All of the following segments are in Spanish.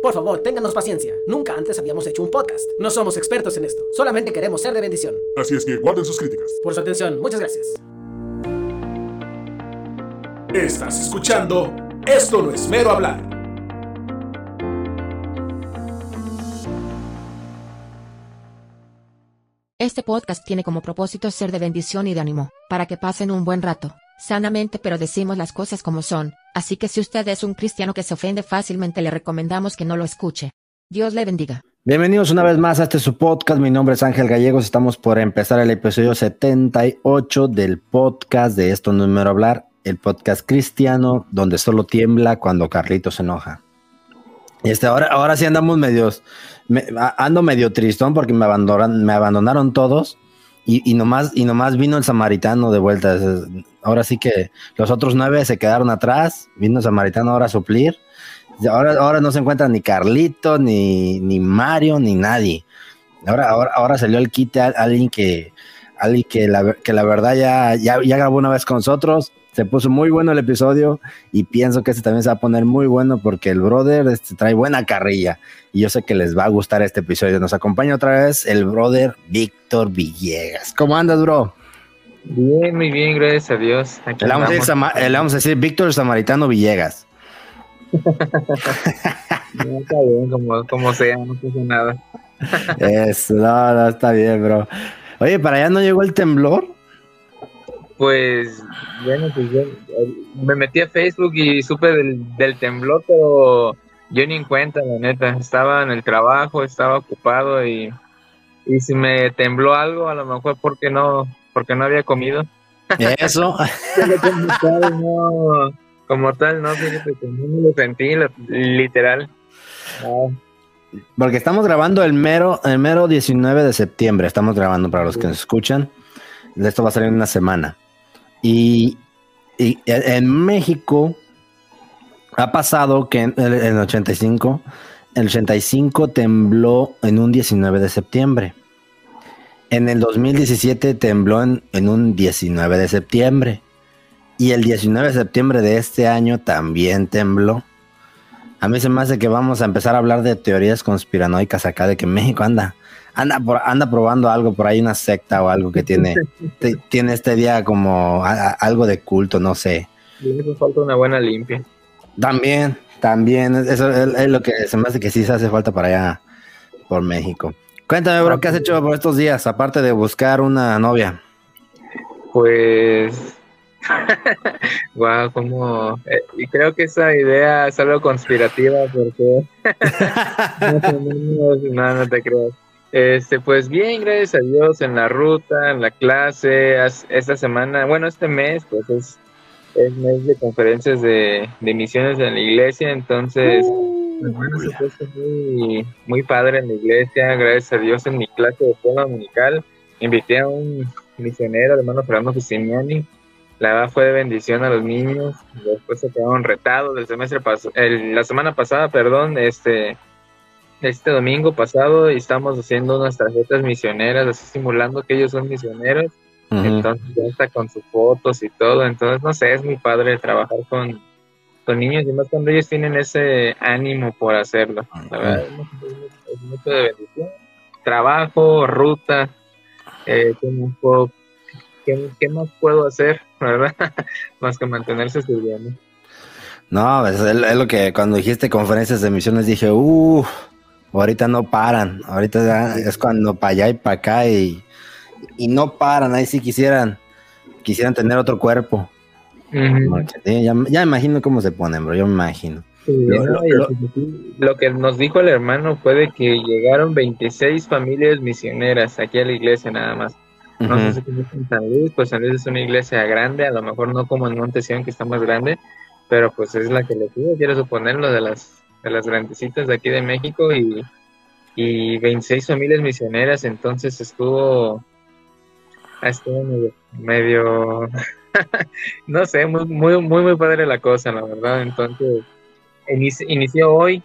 Por favor, ténganos paciencia. Nunca antes habíamos hecho un podcast. No somos expertos en esto. Solamente queremos ser de bendición. Así es que guarden sus críticas. Por su atención, muchas gracias. Estás escuchando Esto no es mero hablar. Este podcast tiene como propósito ser de bendición y de ánimo, para que pasen un buen rato, sanamente pero decimos las cosas como son, así que si usted es un cristiano que se ofende fácilmente le recomendamos que no lo escuche. Dios le bendiga. Bienvenidos una vez más a este su podcast. Mi nombre es Ángel Gallegos. Estamos por empezar el episodio 78 del podcast de Esto no es mero hablar, el podcast cristiano donde solo tiembla cuando Carlito se enoja. Y este, ahora, ahora sí andamos medios, ando medio tristón porque me me abandonaron todos y, nomás, y nomás vino el samaritano de vuelta. Ahora sí que los otros nueve se quedaron atrás, vino el samaritano ahora a suplir. Ahora, ahora no se encuentra ni Carlito, ni, ni Mario, ni nadie. Ahora, ahora, ahora salió el quite a alguien que, alguien que la, que la verdad ya, ya, ya grabó una vez con nosotros. Se puso muy bueno el episodio y pienso que este también se va a poner muy bueno porque el brother este, trae buena carrilla y yo sé que les va a gustar este episodio. Nos acompaña otra vez el brother Víctor Villegas. ¿Cómo andas, bro? Bien, muy bien, gracias a Dios. Aquí Le vamos, a decir, andamos. Sama- le vamos a decir Víctor Samaritano Villegas. No, está bien, como, como sea, no pasa nada. Eso, no, no, está bien, bro. Oye, ¿para allá no llegó el temblor? Pues, bueno, pues yo eh, me metí a Facebook y supe del, del temblor, pero yo ni en cuenta, la neta. Estaba en el trabajo, estaba ocupado y, y si me tembló algo, a lo mejor porque no, porque no había comido. Eso. Pero como tal, no, como tal, no, no lo sentí, literal. Porque estamos grabando el mero, el mero 19 de septiembre. Estamos grabando para los que nos escuchan. Esto va a salir en una semana. Y, en México ha pasado que en el, en el 85, el 85 tembló en un 19 de septiembre. En el 2017 tembló en, en un 19 de septiembre. Y el 19 de septiembre de este año también tembló. A mí se me hace que vamos a empezar a hablar de teorías conspiranoicas acá, de que México anda, anda, por- anda probando algo por ahí, una secta o algo que tiene, te- tiene este día como a- a- algo de culto, no sé. le hace falta una buena limpia. También, también, eso es, es lo que se me hace que sí se hace falta para allá, por México. Cuéntame, bro, ¿qué has hecho por estos días, aparte de buscar una novia? Pues, wow, como, eh, y creo que esa idea es algo conspirativa porque, más o menos, no, no te creas. Este, pues bien, gracias a Dios, en la ruta, en la clase, as- esta semana, bueno, este mes, pues es, es mes de conferencias de, de misiones en la iglesia, entonces, pues, bueno, se ha puesto muy, muy padre en la iglesia, gracias a Dios, en mi clase de escuela dominical, invité a un misionero, el hermano Fernando Fustiniani. La verdad fue de bendición a los niños. Después se quedaron retados el semestre pas- el- la semana pasada, perdón, este, este domingo pasado, y estamos haciendo unas tarjetas misioneras, así simulando que ellos son misioneros. Entonces ya está con sus fotos y todo. Entonces, no sé, es muy padre trabajar con, con niños y más cuando ellos tienen ese ánimo por hacerlo. La verdad, es, mucho de bendición. Trabajo, ruta, eh, ¿qué, más puedo, qué- qué más puedo hacer, verdad? más que mantenerse estudiando. No, es, es lo que cuando dijiste conferencias de misiones dije, uff, ahorita no paran, ahorita ya es cuando para allá y para acá y, y no paran, ahí sí quisieran, quisieran tener otro cuerpo. Sí, ya, ya imagino cómo se ponen, bro, yo me imagino. Sí, Lo- lo- lo- lo que nos dijo el hermano fue de que llegaron 26 familias misioneras aquí a la iglesia nada más. No sé si conocen San Luis, pues San Luis es una iglesia grande, a lo mejor no como en Monte Sion, que está más grande, pero pues es la que le pido, quiero suponerlo, de las, de las grandecitas de aquí de México y, y 26 familias misioneras, entonces estuvo, estuvo medio, medio no sé, muy, muy, muy, muy padre la cosa, la verdad, entonces inici- inició hoy.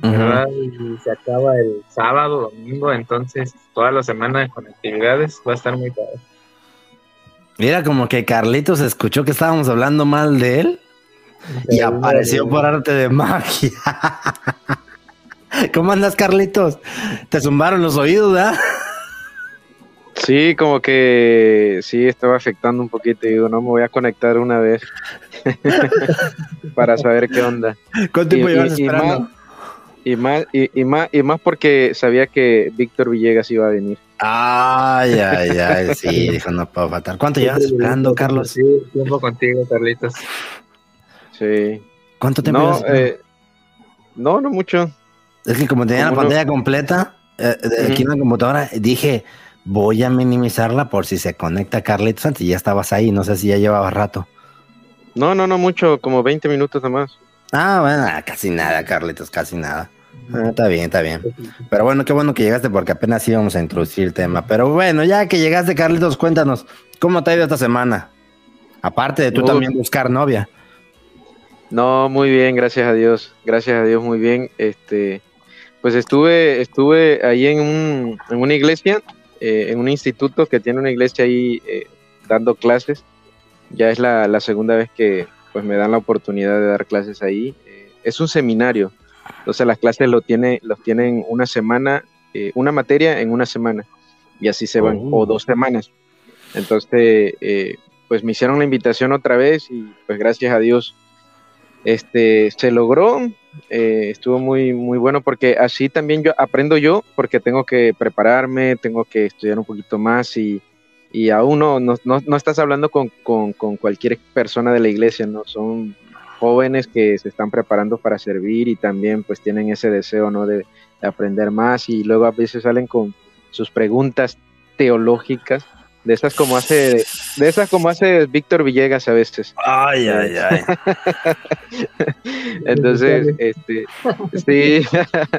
¿verdad? Y se acaba el sábado, domingo, entonces toda la semana con actividades va a estar muy padre. Mira, como que Carlitos escuchó que estábamos hablando mal de él y apareció por arte de magia. ¿Cómo andas, Carlitos? Te zumbaron los oídos, ¿verdad? Sí, como que sí estaba afectando un poquito. Y digo, no, me voy a conectar una vez para saber qué onda. ¿Cuánto tiempo Y- llevas esperando? más- Y más, y, y más, y más porque sabía que Víctor Villegas iba a venir. Ay, ay, ay, sí, dijo, no puedo faltar. ¿Cuánto llevas esperando, Carlos? Sí, tiempo contigo, Carlitos. Sí. ¿Cuánto tiempo No, eh, no, no mucho. Es que como tenía la pantalla completa, eh, de aquí en la computadora, dije, voy a minimizarla por si se conecta Carlitos antes. Y ya estabas ahí, no sé si ya llevaba rato. No, no, no mucho, como 20 minutos nomás. Ah, bueno, ah, casi nada, Carlitos, casi nada. Ah, está bien, está bien. Pero bueno, qué bueno que llegaste porque apenas íbamos a introducir el tema. Pero bueno, ya que llegaste, Carlitos, cuéntanos, ¿cómo te ha ido esta semana? Aparte de tú también buscar novia. No, muy bien, gracias a Dios. Gracias a Dios, muy bien. Este, pues estuve, estuve ahí en, un, en una iglesia, eh, en un instituto que tiene una iglesia ahí eh, dando clases. Ya es la, la segunda vez que pues me dan la oportunidad de dar clases ahí. Eh, es un seminario, entonces las clases lo tiene, los tienen una semana, eh, una materia en una semana y así se van, Oh. o dos semanas. Entonces, eh, pues me hicieron la invitación otra vez y pues gracias a Dios este se logró eh, estuvo muy muy bueno porque así también yo aprendo yo porque tengo que prepararme tengo que estudiar un poquito más y, y aún no, no, no- no estás hablando con, con- con cualquier persona de la iglesia no son jóvenes que se están preparando para servir y también pues tienen ese deseo no de, de aprender más y luego a veces salen con sus preguntas teológicas de esas como hace de esas como hace Víctor Villegas a veces Ay, ay, ay. entonces, este, sí,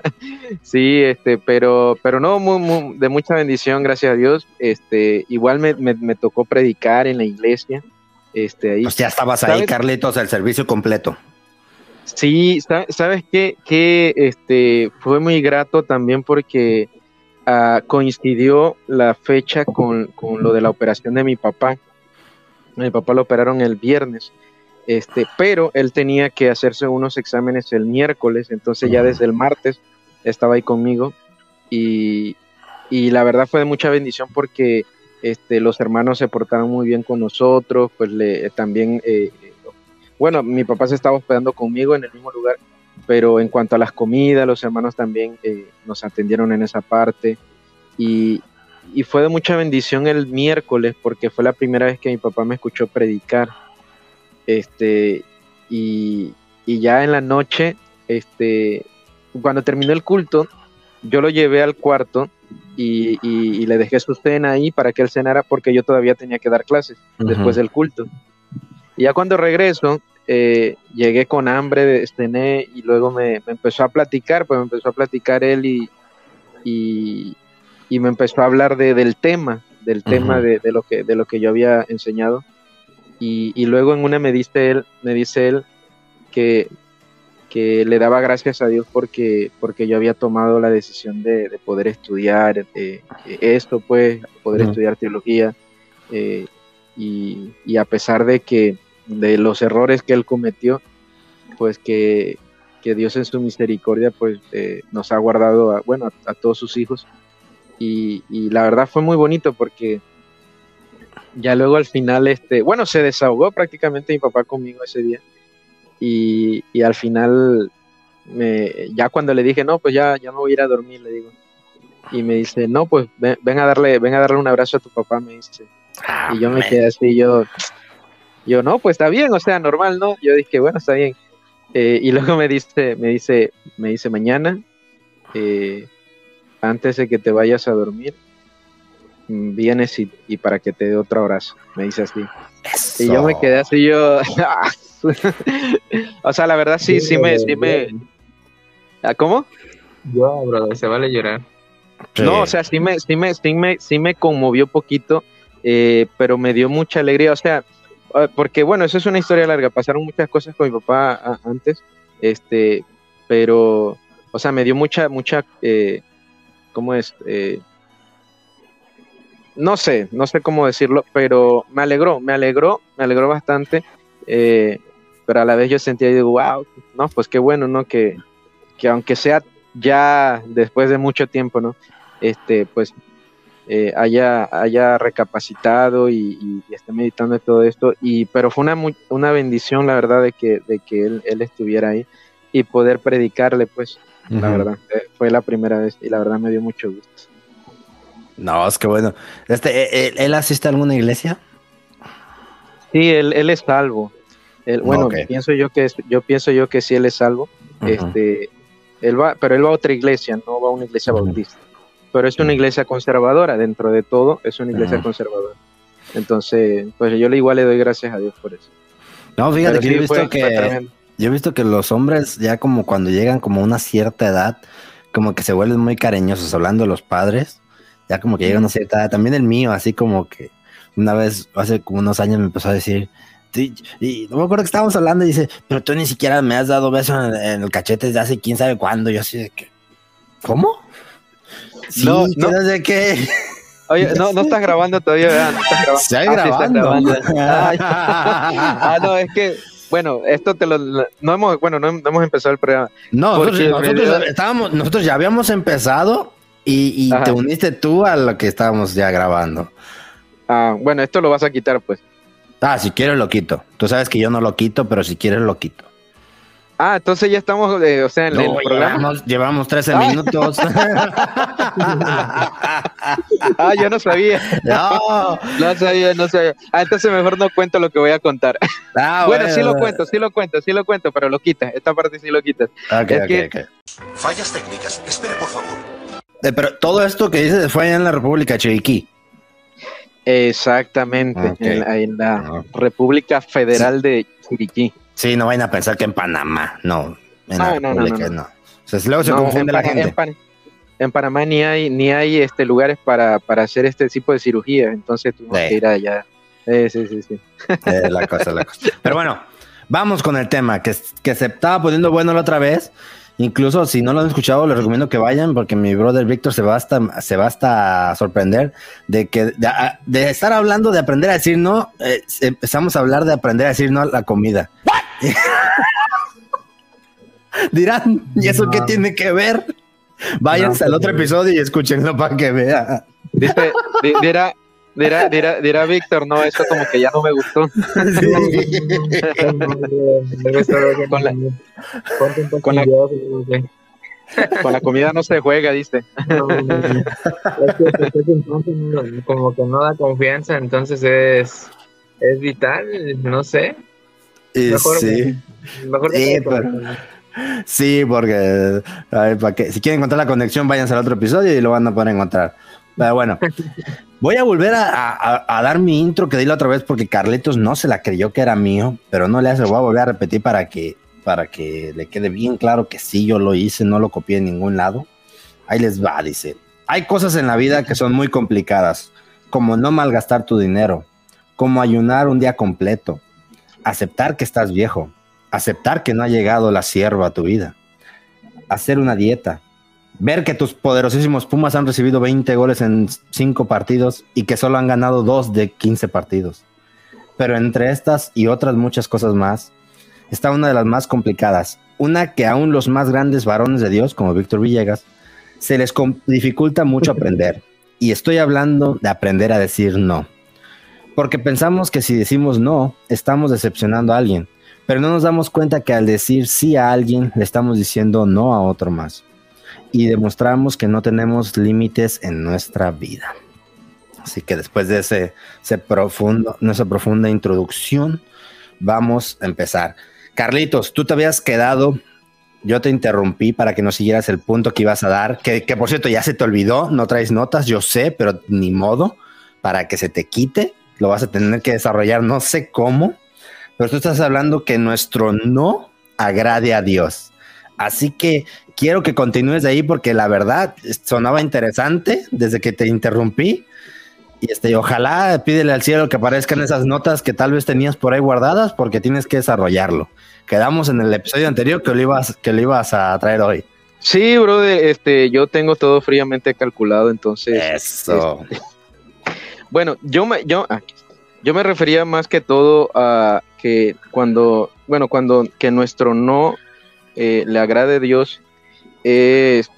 sí, este, pero, pero no, muy, muy- de mucha bendición, gracias a Dios. Este, igual me, me, me tocó predicar en la iglesia. Este, ahí. Pues ya estabas ahí. Carlitos, el servicio completo. Sí, sa- sabes qué, que este, fue muy grato también porque ah, coincidió la fecha con, con lo de la operación de mi papá. Mi papá lo operaron el viernes, este, pero él tenía que hacerse unos exámenes el miércoles, entonces ya desde el martes estaba ahí conmigo y, y la verdad fue de mucha bendición porque este, los hermanos se portaron muy bien con nosotros, pues le, también eh, bueno, mi papá se estaba hospedando conmigo en el mismo lugar, pero en cuanto a las comidas, los hermanos también eh, nos atendieron en esa parte y, y fue de mucha bendición el miércoles porque fue la primera vez que mi papá me escuchó predicar. Este, y, y ya en la noche, este, cuando terminó el culto, yo lo llevé al cuarto y, y- y le dejé su cena ahí para que él cenara porque yo todavía tenía que dar clases después del culto. Y ya cuando regreso, eh, llegué con hambre, cené y luego me, me empezó a platicar, pues me empezó a platicar él y, y, y me empezó a hablar de, del tema, del tema Ujú. de, de lo que, de lo que yo había enseñado. Y, y luego en una me dice él, me dice él que, que le daba gracias a Dios porque, porque yo había tomado la decisión de, de poder estudiar eh, esto, pues, poder Ujú. estudiar teología. eh, y, y a pesar de que de los errores que él cometió, pues que, que Dios en su misericordia pues eh, nos ha guardado a, bueno, a, a todos sus hijos. Y, y la verdad fue muy bonito porque ya luego al final, este, bueno, se desahogó prácticamente mi papá conmigo ese día. Y, y al final, me, ya cuando le dije, no, pues ya, ya me voy a ir a dormir, le digo. Y me dice, no, pues ven, ven a darle, ven a darle un abrazo a tu papá, me dice. Ah, Y yo me quedé así, yo, yo, no, pues está bien, o sea, normal, ¿no? Yo dije, bueno, está bien. Eh, y luego me dice, me dice, me dice, mañana, eh, antes de que te vayas a dormir, mm, vienes y, y para que te dé otro abrazo, me dice así. Y yo me quedé así, yo, o sea, la verdad sí, sí me, sí me, ¿Ah, ¿cómo? Se vale llorar. Sí. No, o sea, sí me, sí me, sí me, sí me conmovió poquito, eh, pero me dio mucha alegría. O sea, porque bueno, eso es una historia larga. Pasaron muchas cosas con mi papá antes, este, pero, o sea, me dio mucha, mucha, eh, ¿cómo es? Eh, no sé, no sé cómo decirlo, pero me alegró, me alegró, me alegró bastante. eh, pero a la vez yo sentía digo, wow, no, pues qué bueno, ¿no? Que, que aunque sea ya después de mucho tiempo, ¿no? Este, pues eh, haya, haya recapacitado y, esté meditando en todo esto. Y, pero fue una, una bendición, la verdad, de que, de que él, él estuviera ahí y poder predicarle, pues, la verdad. Eh, fue la primera vez y la verdad me dio mucho gusto. No, es que bueno. Este, ¿él, él asiste a alguna iglesia? Sí, él, él es salvo. bueno, pienso yo que yo pienso yo que sí él es salvo. Este, él va, pero él va a otra iglesia, no va a una iglesia bautista pero es una iglesia conservadora, dentro de todo, es una iglesia conservadora. Entonces, pues yo le igual le doy gracias a Dios por eso. No, fíjate que yo he visto que yo he visto que los hombres ya como cuando llegan como a una cierta edad, como que se vuelven muy cariñosos hablando de los padres, ya como que llegan a una cierta edad, también el mío, así como que una vez hace como unos años me empezó a decir, y no me acuerdo que estábamos hablando y dice, pero tú ni siquiera me has dado beso en, en el cachete desde hace quién sabe cuándo, yo así de que, ¿cómo? No, no sé qué. Oye, no, no estás grabando todavía, ¿verdad? No estás grabando. Ah, grabando. ah, no, es que, bueno, esto te lo, no hemos, bueno, no, hemos empezado el programa. No, nosotros, estábamos, nosotros ya habíamos empezado y, y te uniste tú a lo que estábamos ya grabando. Ah, bueno, esto lo vas a quitar, pues. Ah, si quieres lo quito. Tú sabes que yo no lo quito, pero si quieres lo quito. Ah, entonces ya estamos, eh, o sea, en el programa. Llevamos, 13 minutos. ah, yo no sabía. No. no sabía, no sabía. Ah, entonces mejor no cuento lo que voy a contar. Ah, bueno, sí lo cuento, sí lo cuento, sí lo cuento, pero lo quitas. Esta parte sí lo quitas. Okay, Fallas técnicas. Espere, por favor. Eh, pero todo esto que dices fue allá en la República Chiriquí. Exactamente, en, la ah. República Federal de Chiriquí. Sí, no vayan a pensar que en Panamá, no. En no, no, no, no, O sea, luego se confunde la gente. En, Panamá ni hay, ni hay este, lugares para, para hacer este tipo de cirugía, entonces tú que ir allá. sí, sí, sí. la cosa, la cosa. Pero bueno, vamos con el tema, que, que se estaba poniendo bueno la otra vez. Incluso si no lo han escuchado, les recomiendo que vayan porque mi brother Víctor se va hasta, se va hasta a sorprender de que de, estar hablando de aprender a decir no, eh, empezamos a hablar de aprender a decir no a la comida. Dirán, ¿y eso qué tiene que ver? Váyanse al otro episodio y escúchenlo para que vean. Dice, dirá, dirá, dirá, dirá Víctor, no, eso como que ya no me gustó. con, la, con, la, comida no se juega, dice. como que no da confianza, entonces es, es vital, no sé sí. sí, porque para que, si quieren encontrar la conexión, váyanse al otro episodio y lo van a poder encontrar. Pero bueno, voy a volver a, dar mi intro que di la otra vez porque Carletos no se la creyó que era mío, pero no le hace, voy a volver a repetir para que, para que le quede bien claro que sí, yo lo hice, no lo copié en ningún lado. Ahí les va, dice. Hay cosas en la vida que son muy complicadas, como no malgastar tu dinero, como ayunar un día completo, aceptar que estás viejo, aceptar que no ha llegado la sierva a tu vida, hacer una dieta, ver que tus poderosísimos Pumas han recibido 20 goles en 5 partidos y que solo han ganado 2 de 15 partidos. Pero entre estas y otras muchas cosas más, está una de las más complicadas, una que aún los más grandes varones de Dios, como Víctor Villegas, se les dificulta mucho aprender. Y estoy hablando de aprender a decir no. Porque pensamos que si decimos no, estamos decepcionando a alguien, pero no nos damos cuenta que al decir sí a alguien, le estamos diciendo no a otro más. Y demostramos que no tenemos límites en nuestra vida. Así que después de ese, profundo, nuestra profunda introducción, vamos a empezar. Carlitos, tú te habías quedado, yo te interrumpí para que no siguieras el punto que ibas a dar, que, que por cierto ya se te olvidó, no traes notas, yo sé, pero ni modo, para que se te quite lo vas a tener que desarrollar, no sé cómo, pero tú estás hablando que nuestro no agrade a Dios. Así que quiero que continúes de ahí porque la verdad sonaba interesante desde que te interrumpí. Y este, ojalá pídele al cielo que aparezcan esas notas que tal vez tenías por ahí guardadas porque tienes que desarrollarlo. Quedamos en el episodio anterior que lo ibas, que lo ibas a traer hoy. Sí, bro, este, yo tengo todo fríamente calculado, entonces. Eso. Este, bueno, yo me, yo, yo me refería más que todo a que cuando, bueno, cuando que nuestro no eh, le agrade a Dios es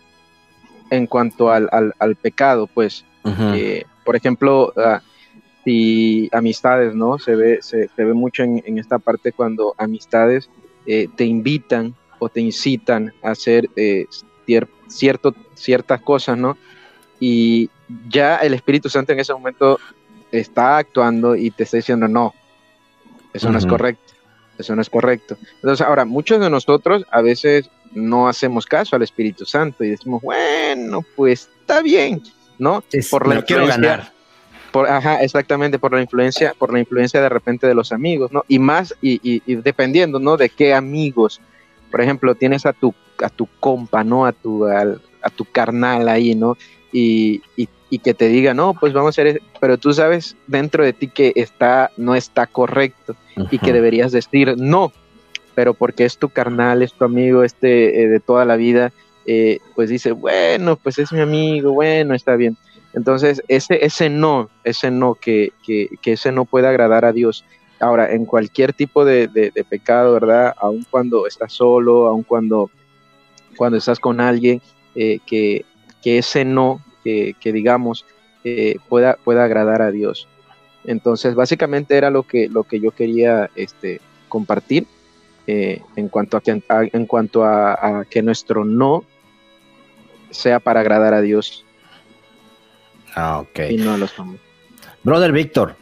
en cuanto al, al, pecado, pues, eh, por ejemplo, si amistades, ¿no? Se ve, se, ve mucho en, en, esta parte cuando amistades eh, te invitan o te incitan a hacer eh, cierto, ciertas cosas, ¿no? Y ya el Espíritu Santo en ese momento está actuando y te está diciendo, no, eso no es correcto, eso no es correcto. Entonces, ahora, muchos de nosotros a veces no hacemos caso al Espíritu Santo y decimos, bueno, pues está bien, ¿no? por la quiero ganar. Por, ajá, exactamente, por la influencia, por la influencia de repente de los amigos, ¿no? Y más, y, y, dependiendo, ¿no? De qué amigos. Por ejemplo, tienes a tu, a tu compa, ¿no? A tu, a tu carnal ahí, ¿no? Y, y, y, que te diga, no, pues vamos a hacer, pero tú sabes dentro de ti que está, no está correcto y que deberías decir no, pero porque es tu carnal, es tu amigo, este eh, de toda la vida, eh, pues dice, bueno, pues es mi amigo, bueno, está bien. Entonces, ese, ese no, ese no, que, que, que ese no puede agradar a Dios. Ahora, en cualquier tipo de, de, pecado, ¿verdad? Aun cuando estás solo, aun cuando, cuando estás con alguien, eh, que, que, ese no, que, que digamos, pueda, pueda agradar a Dios. Entonces, básicamente era lo que, lo que yo quería este, compartir. Eh, en cuanto, a que, en cuanto a, que nuestro no sea para agradar a Dios. Ah, ok. Y no a los Brother Víctor,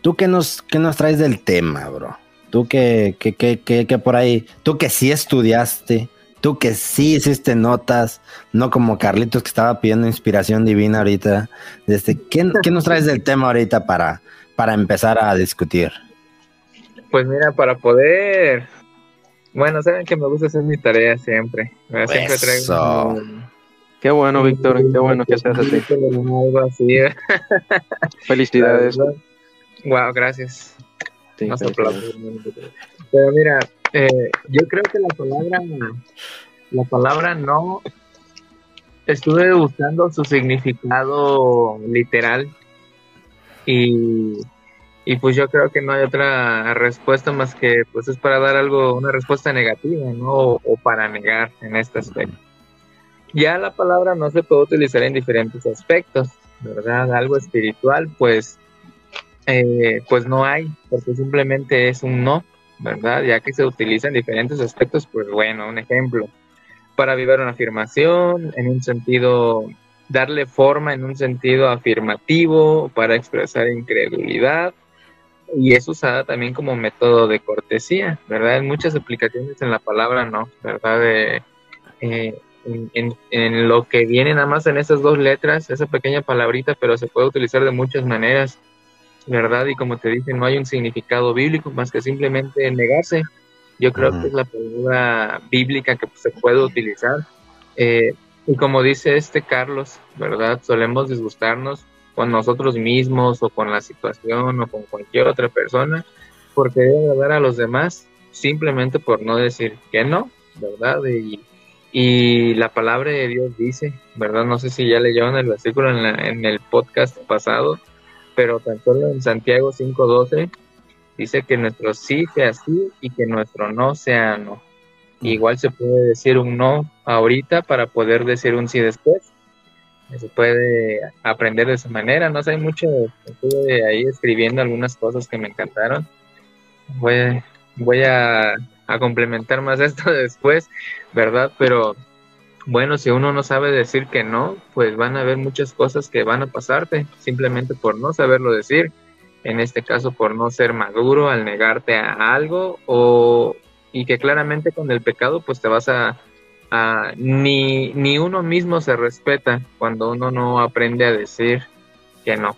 ¿tú qué nos, qué nos traes del tema, bro? Tú que, que, que, que, por ahí, tú que sí estudiaste, tú que sí hiciste notas, no como Carlitos que estaba pidiendo inspiración divina ahorita. Desde, ¿qué, ¿Qué nos traes del tema ahorita para, para empezar a discutir? Pues mira, para poder bueno, saben que me gusta hacer mi tarea siempre. Siempre traigo. Qué bueno, Víctor. Qué bueno que seas así. así. Felicidades. Wow, gracias. Pero mira, eh, yo creo que la palabra, la palabra no, estuve buscando su significado literal y y pues yo creo que no hay otra respuesta más que pues es para dar algo, una respuesta negativa, ¿no? O, para negar en este aspecto. Ya la palabra no se puede utilizar en diferentes aspectos, ¿verdad? Algo espiritual, pues, eh, pues no hay, porque simplemente es un no, ¿verdad? Ya que se utiliza en diferentes aspectos, pues bueno, un ejemplo, para vivir una afirmación, en un sentido, darle forma en un sentido afirmativo, para expresar incredulidad, y es usada también como método de cortesía, ¿verdad? En muchas aplicaciones en la palabra no, ¿verdad? De, eh, en, lo que viene nada más en esas dos letras, esa pequeña palabrita, pero se puede utilizar de muchas maneras, ¿verdad? Y como te dije, no hay un significado bíblico más que simplemente negarse. Yo creo que es la palabra bíblica que se puede utilizar. Eh, y como dice este Carlos, ¿verdad? Solemos disgustarnos con nosotros mismos o con la situación o con cualquier otra persona, porque debe agradar a los demás simplemente por no decir que no, ¿verdad? Y, y la palabra de Dios dice, ¿verdad? No sé si ya leyeron el versículo en, en el podcast pasado, pero tan solo en Santiago 5.12 dice que nuestro sí sea sí y que nuestro no sea no. Igual se puede decir un no ahorita para poder decir un sí después se puede aprender de esa manera. No sé, hay mucho, estuve ahí escribiendo algunas cosas que me encantaron. Voy, voy a, a complementar más esto después, ¿verdad? Pero bueno, si uno no sabe decir que no, pues van a haber muchas cosas que van a pasarte simplemente por no saberlo decir. En este caso, por no ser maduro al negarte a algo o y que claramente con el pecado pues te vas a ni, ni uno mismo se respeta cuando uno no aprende a decir que no,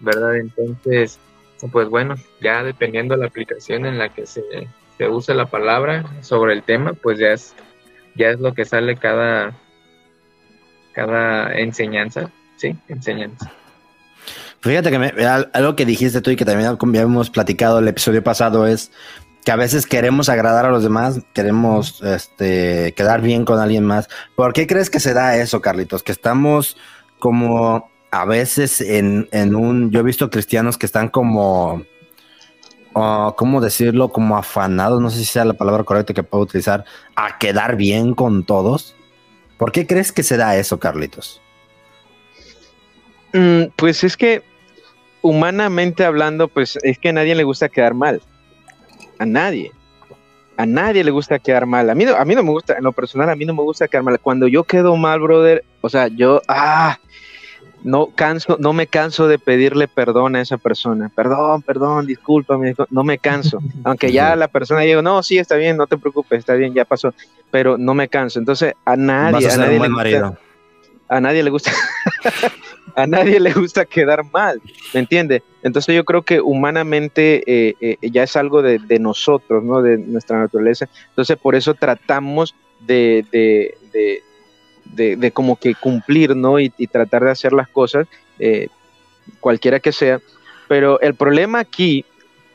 ¿verdad? Entonces, pues bueno, ya dependiendo de la aplicación en la que se, se use la palabra sobre el tema, pues ya es, ya es lo que sale cada, cada enseñanza, ¿sí? Enseñanza. Fíjate que algo que dijiste tú y que también habíamos platicado el episodio pasado es que a veces queremos agradar a los demás, queremos este, quedar bien con alguien más. ¿Por qué crees que se da eso, Carlitos? Que estamos como a veces en, un... Yo he visto cristianos que están como... Uh, ¿Cómo decirlo? Como afanados, no sé si sea la palabra correcta que puedo utilizar, a quedar bien con todos. ¿Por qué crees que se da eso, Carlitos? Mm, pues es que humanamente hablando, pues es que a nadie le gusta quedar mal. A nadie. A nadie le gusta quedar mal. A mí, no, a mí no me gusta, en lo personal, a mí no me gusta quedar mal. Cuando yo quedo mal, brother, o sea, yo, ah, no canso, no me canso de pedirle perdón a esa persona. Perdón, perdón, discúlpame, no me canso. Aunque ya la persona diga, no, sí, está bien, no te preocupes, está bien, ya pasó. Pero no me canso. Entonces, a nadie, a, nadie le gusta, a nadie le gusta, a nadie le gusta quedar mal, ¿me entiendes? Entonces yo creo que humanamente eh, eh, ya es algo de, nosotros, ¿no? De nuestra naturaleza. Entonces por eso tratamos de, de, como que cumplir, ¿no? Y, tratar de hacer las cosas, eh, cualquiera que sea. Pero el problema aquí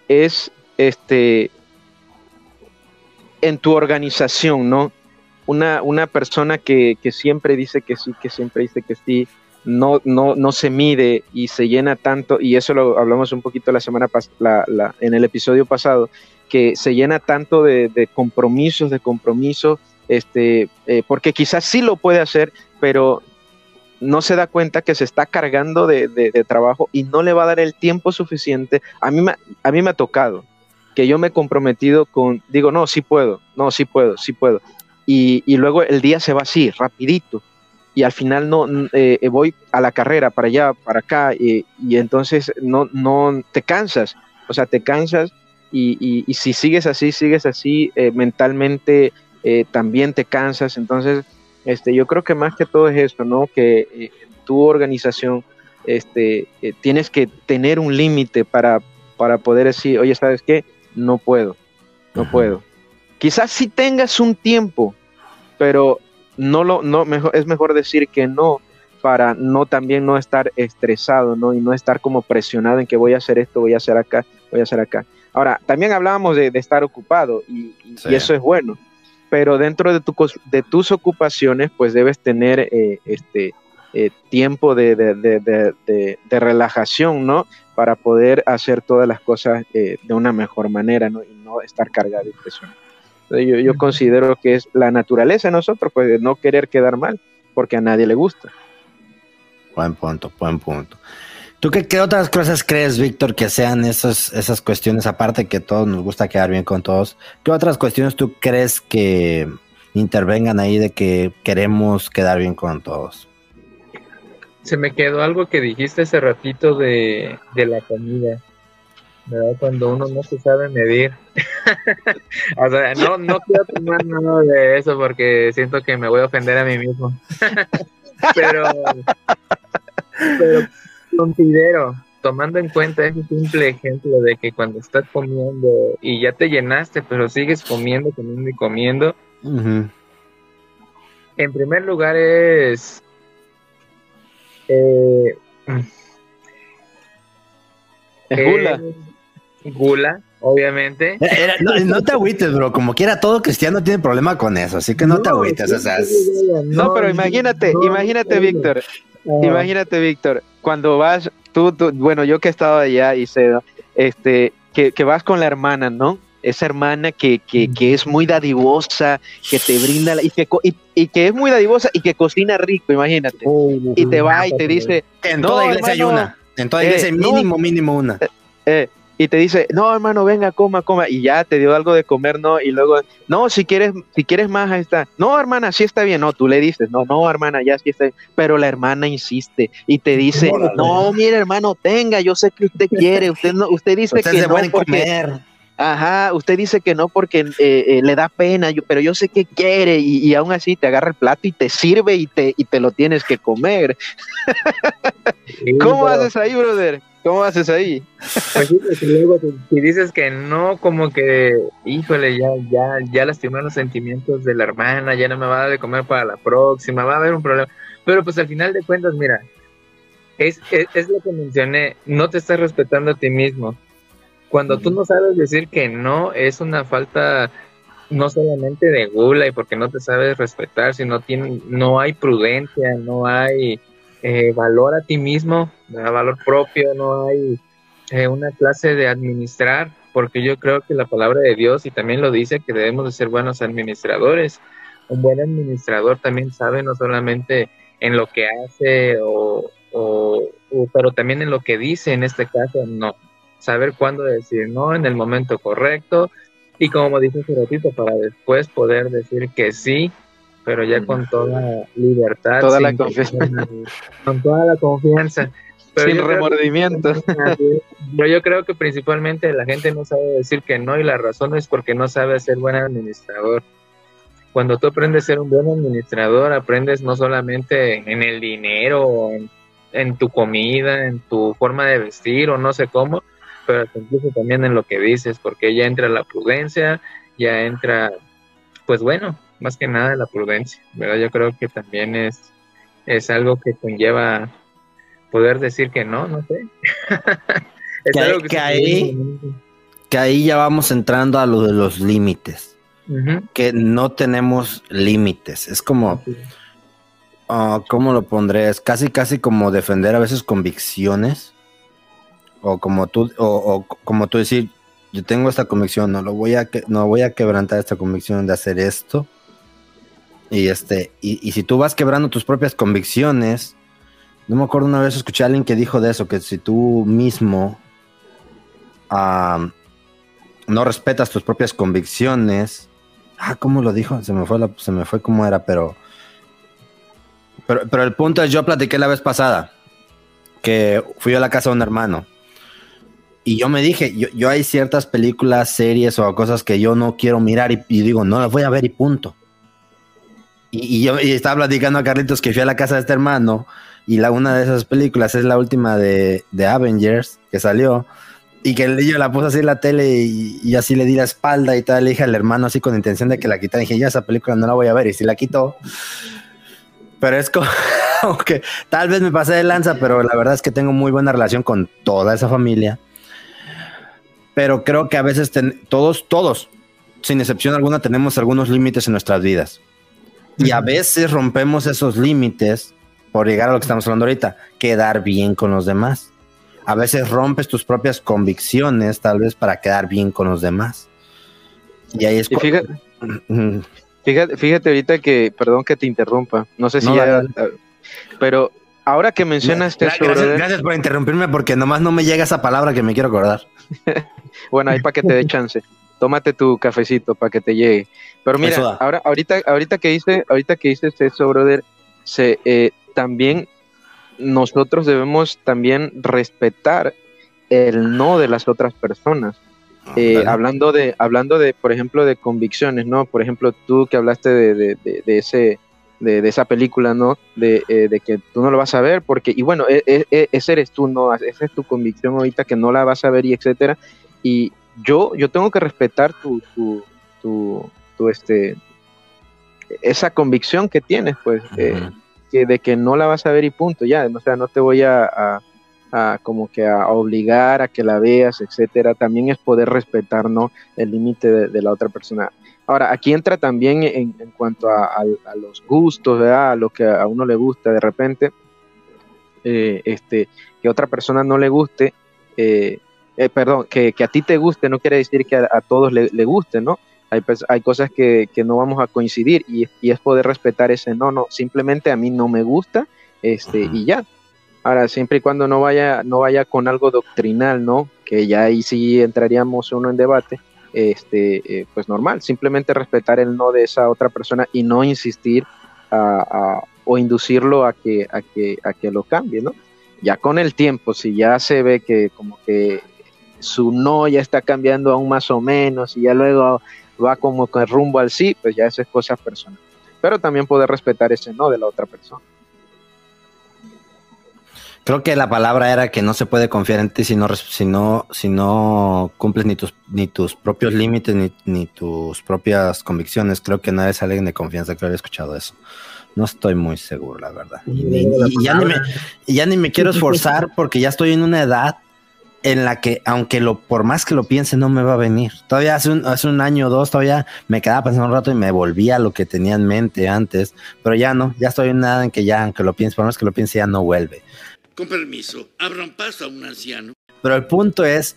es, este, en tu organización, ¿no? Una, una persona que, que siempre dice que sí, que siempre dice que sí, no, no, no se mide y se llena tanto, y eso lo hablamos un poquito la semana pasada, en el episodio pasado, que se llena tanto de, compromisos, de compromisos, este, eh, porque quizás sí lo puede hacer, pero no se da cuenta que se está cargando de, trabajo y no le va a dar el tiempo suficiente. A mí, a mí me ha tocado que yo me he comprometido con, digo, no, sí puedo, no, sí puedo, sí puedo. Y, y luego el día se va así, rapidito y al final no eh, voy a la carrera para allá, para acá, y, entonces no, no te cansas, o sea, te cansas y, si sigues así, sigues así, eh, mentalmente eh, también te cansas, entonces este, yo creo que más que todo es esto, ¿no? Que tu organización este, tienes que tener un límite para, para poder decir, oye, ¿sabes qué? No puedo, no puedo. Quizás si tengas un tiempo, pero no lo, no, mejor, es mejor decir que no para no también no estar estresado, ¿no? Y no estar como presionado en que voy a hacer esto, voy a hacer acá, voy a hacer acá. Ahora, también hablábamos de, estar ocupado y, eso es bueno, pero dentro de, tu, de tus ocupaciones, pues debes tener eh, este eh, tiempo de, de, relajación, ¿no? Para poder hacer todas las cosas eh, de una mejor manera, ¿no? Y no estar cargado y presionado. Yo, considero que es la naturaleza de nosotros, pues de no querer quedar mal, porque a nadie le gusta. Buen punto, buen punto. ¿Tú qué, qué otras cosas crees, Víctor, que sean esas, esas cuestiones, aparte que todos nos gusta quedar bien con todos, qué otras cuestiones tú crees que intervengan ahí de que queremos quedar bien con todos? Se me quedó algo que dijiste hace ratito de, de la comida. Cuando uno no se sabe medir. o sea, no, no quiero tomar nada de eso porque siento que me voy a ofender a mí mismo. pero considero, tomando en cuenta ese simple ejemplo de que cuando estás comiendo y ya te llenaste, pero sigues comiendo, comiendo y comiendo, en primer lugar es... Eh, eh gula, obviamente. Eh, no, te agüites, bro. Como quiera, todo cristiano tiene problema con eso, así que no, te agüites. no, pero imagínate, imagínate, Víctor. Ah. Imagínate, Víctor, cuando vas, tú, bueno, yo que he estado allá y sé, este, que, que vas con la hermana, ¿no? esa hermana que, que, que, es muy dadivosa, que te brinda, y que, y, que es muy dadivosa y que cocina rico, imagínate. y te va y te dice... En toda iglesia hay una. En toda iglesia hay eh, mínimo, mínimo una. Eh, eh y te dice, no, hermano, venga, coma, coma, y ya te dio algo de comer, no, y luego, no, si quieres, si quieres más, ahí está, no, hermana, sí está bien, no, tú le dices, no, no, hermana, ya sí está bien, pero la hermana insiste y te dice, no, mire, hermano, tenga, yo sé que usted quiere, usted no, usted dice que no porque, comer. Ajá, usted dice que no porque eh, eh, le da pena, yo, pero yo sé que quiere y, y, aún así te agarra el plato y te sirve y te, y te lo tienes que comer. ¿Cómo haces ahí, brother? ¿Cómo haces ahí? Pues luego si dices que no, como que, híjole, ya, ya, ya lastimaron los sentimientos de la hermana, ya no me va a dar de comer para la próxima, va a haber un problema. Pero pues al final de cuentas, mira, es, es, lo que mencioné, no te estás respetando a ti mismo. Cuando tú no sabes decir que no, es una falta no solamente de gula y porque no te sabes respetar, sino tiene, no hay prudencia, no hay eh, valor a ti mismo, valor propio, no hay eh, una clase de administrar, porque yo creo que la palabra de Dios y también lo dice que debemos de ser buenos administradores, un buen administrador también sabe no solamente en lo que hace o, pero también en lo que dice en este caso no. Saber cuándo decir no en el momento correcto y como dice ese ratito para después poder decir que sí pero ya con toda libertad toda la confianza. con toda la confianza. Sin remordimiento. pero yo creo que principalmente la gente no sabe decir que no y la razón es porque no sabe ser buen administrador. Cuando tú aprendes a ser un buen administrador, aprendes no solamente en el dinero, en, tu comida, en tu forma de vestir o no sé cómo, pero incluso también en lo que dices, porque ya entra la prudencia, ya entra, pues bueno, más que nada la prudencia, ¿verdad? Yo creo que también es, es algo que conlleva poder decir que no, no sé. que, ahí, que ahí ya vamos entrando a lo de los límites que no tenemos límites. Es como, uh, ¿cómo lo pondré? Es casi, casi como defender a veces convicciones. O como tú, o, como tú decir, yo tengo esta convicción, no lo voy a no voy a quebrantar esta convicción de hacer esto. Y este, y, si tú vas quebrando tus propias convicciones, no me acuerdo una vez escuché a alguien que dijo de eso, que si tú mismo no respetas tus propias convicciones, Ah, ¿cómo lo dijo? Se me fue, se me fue cómo era, pero, pero. el punto es: yo platiqué la vez pasada que fui a la casa de un hermano. Y yo me dije, yo, hay ciertas películas, series o cosas que yo no quiero mirar y, digo, no las voy a ver y punto. Y, yo estaba platicando a Carlitos que fui a la casa de este hermano y la, una de esas películas es la última de, de Avengers que salió. Y que niño la puso así en la tele y, así le di la espalda y tal, le dije al hermano así con intención de que la quitara. Dije, ya esa película no la voy a ver. Y si la quitó. Pero es como que tal vez me pasé de lanza, pero la verdad es que tengo muy buena relación con toda esa familia. Pero creo que a veces todos, todos, sin excepción alguna, tenemos algunos límites en nuestras vidas. Y a veces rompemos esos límites por llegar a lo que estamos hablando ahorita, quedar bien con los demás a veces rompes tus propias convicciones, tal vez para quedar bien con los demás. Y ahí es fíjate, fíjate, ahorita que, perdón que te interrumpa, no sé si ya, pero ahora que mencionas este gracias, gracias, por interrumpirme porque nomás no me llega esa palabra que me quiero acordar. bueno, ahí para que te dé chance. Tómate tu cafecito para que te llegue. Pero mira, ahora, ahorita, ahorita que hice, ahorita que dices eso, brother, se, eh, también nosotros debemos también respetar el no de las otras personas. Ah, eh, hablando de, hablando de, por ejemplo, de convicciones, ¿no? Por ejemplo, tú que hablaste de, ese, de, esa película, ¿no? Eh, de, que tú no lo vas a ver, porque, y bueno, e, e, e, ese eres tú, ¿no? Esa es tu convicción ahorita que no la vas a ver y etcétera. Y yo, yo tengo que respetar tu, tu, tu, este, esa convicción que tienes, pues que de que no la vas a ver y punto, ya, o sea, no te voy a, como que a obligar a que la veas, etcétera, también es poder respetar, ¿no? El límite de, la otra persona. Ahora, aquí entra también en, cuanto a, los gustos, ¿verdad? A lo que a uno le gusta de repente, eh, este, que otra persona no le guste, eh, eh, perdón, que, a ti te guste no quiere decir que a, todos le, le guste, ¿no? hay, hay cosas que, no vamos a coincidir y, es poder respetar ese no, no, simplemente a mí no me gusta este, y ya. Ahora, siempre y cuando no vaya, no vaya con algo doctrinal, ¿no? Que ya ahí sí entraríamos uno en debate, este, eh, pues normal, simplemente respetar el no de esa otra persona y no insistir o inducirlo a que, a, que, a que lo cambie, ¿no? Ya con el tiempo, si ya se ve que como que su no ya está cambiando aún más o menos y ya luego va como con rumbo al sí, pues ya eso es cosa personal. Pero también poder respetar ese no de la otra persona. Creo que la palabra era que no se puede confiar en ti si no, si no, si no cumples ni tus, ni tus propios límites ni, ni tus propias convicciones. Creo que nadie es alguien de confianza que había escuchado eso. No estoy muy seguro, la verdad. y ya, ni me, ya ni me quiero esforzar porque ya estoy en una edad en la que, aunque lo, por más que lo piense, no me va a venir. Todavía hace un, hace un año o dos, todavía me quedaba pensando un rato y me volvía a lo que tenía en mente antes, pero ya no, ya estoy en nada en que ya, aunque lo piense, por más que lo piense, ya no vuelve. Con permiso, abran paso a un anciano. Pero el punto es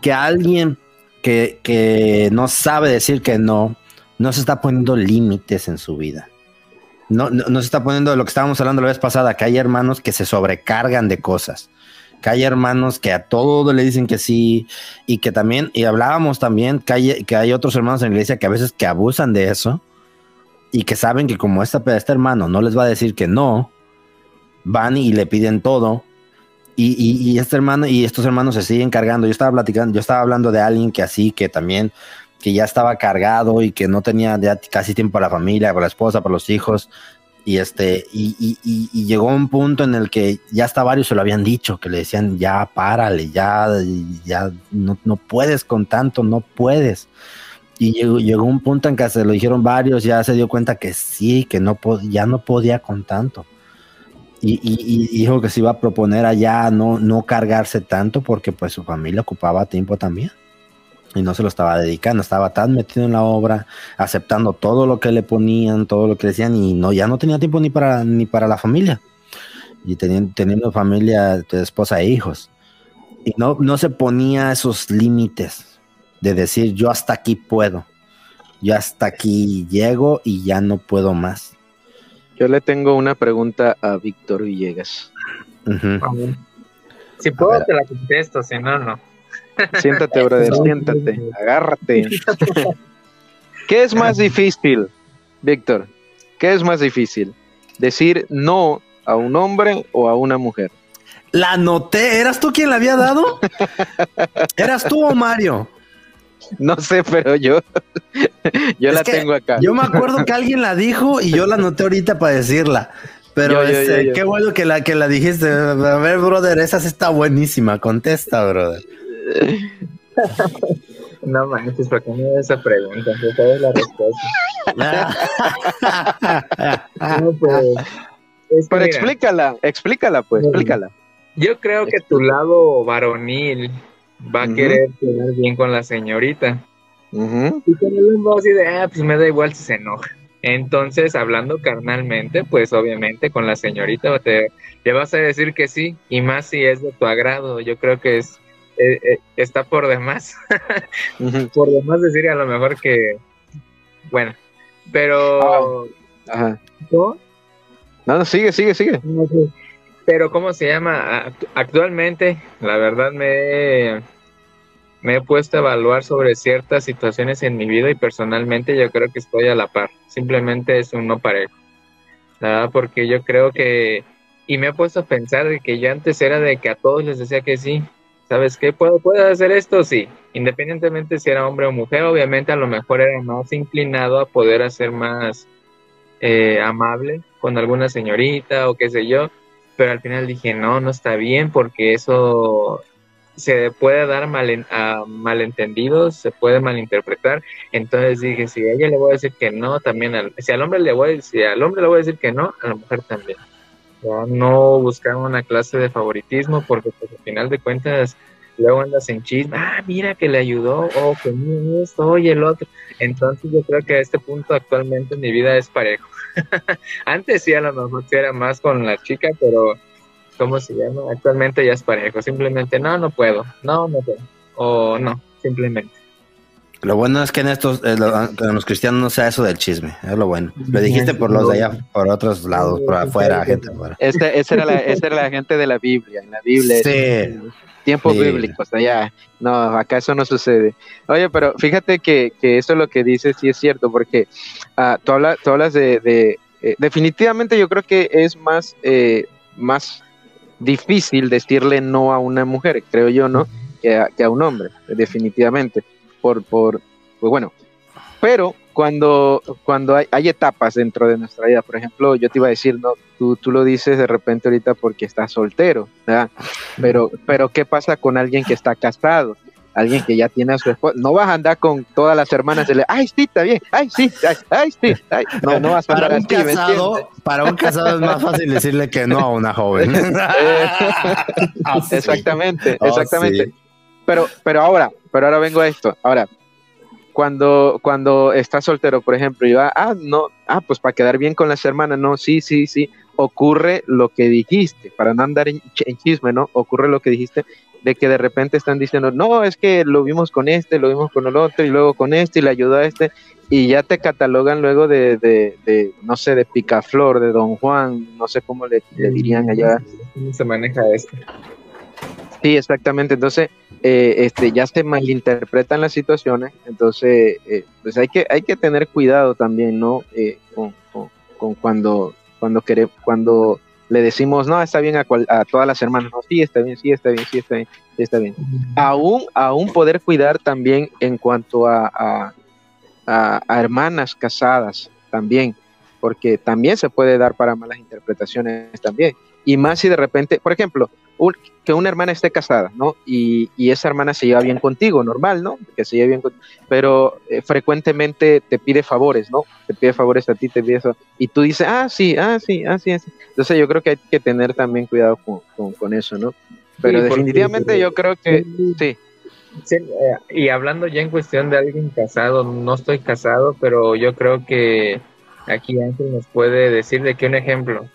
que alguien que, que no sabe decir que no, no se está poniendo límites en su vida. No, no, no se está poniendo lo que estábamos hablando la vez pasada, que hay hermanos que se sobrecargan de cosas que hay hermanos que a todo le dicen que sí y que también, y hablábamos también que hay, que hay otros hermanos en la iglesia que a veces que abusan de eso y que saben que como esta, este hermano no les va a decir que no, van y le piden todo. Y, y, y, este hermano y estos hermanos se siguen cargando. Yo estaba platicando, yo estaba hablando de alguien que así, que también, que ya estaba cargado y que no tenía ya casi tiempo para la familia, para la esposa, para los hijos, y este, y, y, y, llegó un punto en el que ya hasta varios se lo habían dicho, que le decían, ya párale, ya, ya no, no puedes con tanto, no puedes. Y llegó, llegó, un punto en que se lo dijeron varios, ya se dio cuenta que sí, que no ya no podía con tanto. Y, y, dijo que se iba a proponer allá no, no cargarse tanto porque pues su familia ocupaba tiempo también y no se lo estaba dedicando, estaba tan metido en la obra, aceptando todo lo que le ponían, todo lo que decían y no ya no tenía tiempo ni para ni para la familia. Y teniendo, teniendo familia, esposa e hijos. Y no no se ponía esos límites de decir yo hasta aquí puedo. Yo hasta aquí llego y ya no puedo más. Yo le tengo una pregunta a Víctor Villegas. Si puedo, te la contesto, si no, no. Siéntate, brother, siéntate, agárrate. ¿Qué es más difícil, Víctor? ¿Qué es más difícil? ¿Decir no a un hombre o a una mujer? La noté, ¿eras tú quien la había dado? ¿Eras tú o Mario? No sé, pero yo, yo la tengo acá. Yo me acuerdo que alguien la dijo y yo la noté ahorita para decirla. Pero este, qué bueno que la que la dijiste. A ver, brother, esa sí está buenísima. Contesta, brother. No manches, ¿por qué me da esa pregunta? Yo sabes la respuesta. no, pues, Pero explícala, explícala, pues, explícala. Yo creo que tu lado varonil va a querer quedar bien con la señorita. Y tenerle un voz y de, ah, pues me da igual si se enoja. Entonces, hablando carnalmente, pues obviamente con la señorita te, le vas a decir que sí, y más si es de tu agrado. Yo creo que es eh, eh, está por demás. por demás decir a lo mejor que, bueno, pero... Ah, ¿No? No, sigue, sigue, sigue. Pero ¿cómo se llama? Actualmente, la verdad me, me he puesto a evaluar sobre ciertas situaciones en mi vida y personalmente yo creo que estoy a la par. Simplemente es un no parejo. La verdad, porque yo creo que... Y me he puesto a pensar de que yo antes era de que a todos les decía que sí, ¿sabes qué? ¿Puedo, ¿Puedo hacer esto? Sí. Independientemente si era hombre o mujer, obviamente a lo mejor era más inclinado a poder hacer más eh, amable con alguna señorita o qué sé yo, pero al final dije, no, no está bien porque eso se puede dar mal, malentendidos, se puede malinterpretar. Entonces dije, si a ella le voy a decir que no, también al, si al hombre le voy, si al hombre le voy a decir que no, a la mujer también no buscar una clase de favoritismo porque pues, al final de cuentas luego andas en chisme, ah, mira que le ayudó, o que mira esto, y el otro. Entonces yo creo que a este punto actualmente en mi vida es parejo. Antes sí a lo mejor era más con la chica, pero ¿cómo se llama? Actualmente ya es parejo. Simplemente no, no puedo, no, no puedo, o no, simplemente. Lo bueno es que en estos, eh, en los cristianos no sea eso del chisme, es lo bueno. Lo dijiste por los de allá, por otros lados, por afuera, gente afuera. Este, esa, era la, era la gente de la Biblia, en la Biblia. Sí. Tiempo bíblico, hasta allá. No, acá eso no sucede. Oye, pero fíjate que, que eso lo que dices sí es cierto, porque uh, tú, hablas, tú hablas de... de eh, definitivamente yo creo que es más, eh, más difícil decirle no a una mujer, creo yo, ¿no? Que a, que a un hombre, definitivamente por, por, pues bueno, pero cuando, cuando hay, hay, etapas dentro de nuestra vida, por ejemplo, yo te iba a decir, no, tú, tú lo dices de repente ahorita porque estás soltero, ¿verdad? Pero, pero ¿qué pasa con alguien que está casado? Alguien que ya tiene a su esposa, no vas a andar con todas las hermanas de ay, sí, está bien, ay, sí, ay, sí, no, no vas a para un casado, Para un casado es más fácil decirle que no a una joven. Ah, exactamente, oh, exactamente. Pero, pero ahora, pero ahora vengo a esto. Ahora, cuando, cuando estás soltero, por ejemplo, y va, ah, no, ah, pues para quedar bien con las hermanas, no, sí, sí, sí, ocurre lo que dijiste, para no andar en, chisme, ¿no? Ocurre lo que dijiste, de que de repente están diciendo, no, es que lo vimos con este, lo vimos con el otro, y luego con este, y le ayudó a este, y ya te catalogan luego de, de, no sé, de picaflor, de Don Juan, no sé cómo le, dirían allá. ¿Cómo se maneja esto? Sí, exactamente. Entonces, eh, este, ya se malinterpretan las situaciones. Entonces, eh, pues hay que, hay que tener cuidado también, ¿no? Eh, con, con- con cuando, cuando quere- cuando le decimos, no, está bien a, cual- a todas las hermanas, no, sí, está bien, sí, está bien, sí, está bien, sí, está bien. Aún, aún poder cuidar también en cuanto a, a, a- a hermanas casadas también, porque también se puede dar para malas interpretaciones también. Y más si de repente, por ejemplo, un- que una hermana esté casada, ¿no? Y, y esa hermana se lleva bien contigo, normal, ¿no? Que se lleve bien contigo, pero eh, frecuentemente te pide favores, ¿no? Te pide favores a ti, te pide eso, y tú dices, ah, sí, ah, sí, ah, sí, ah. Entonces yo creo que hay que tener también cuidado con, con- con eso, ¿no? Pero Sí, porque- definitivamente yo creo que, sí, Sí, eh, y hablando ya en cuestión de alguien casado, no estoy casado, pero yo creo que aquí Ángel nos puede decir de que un ejemplo.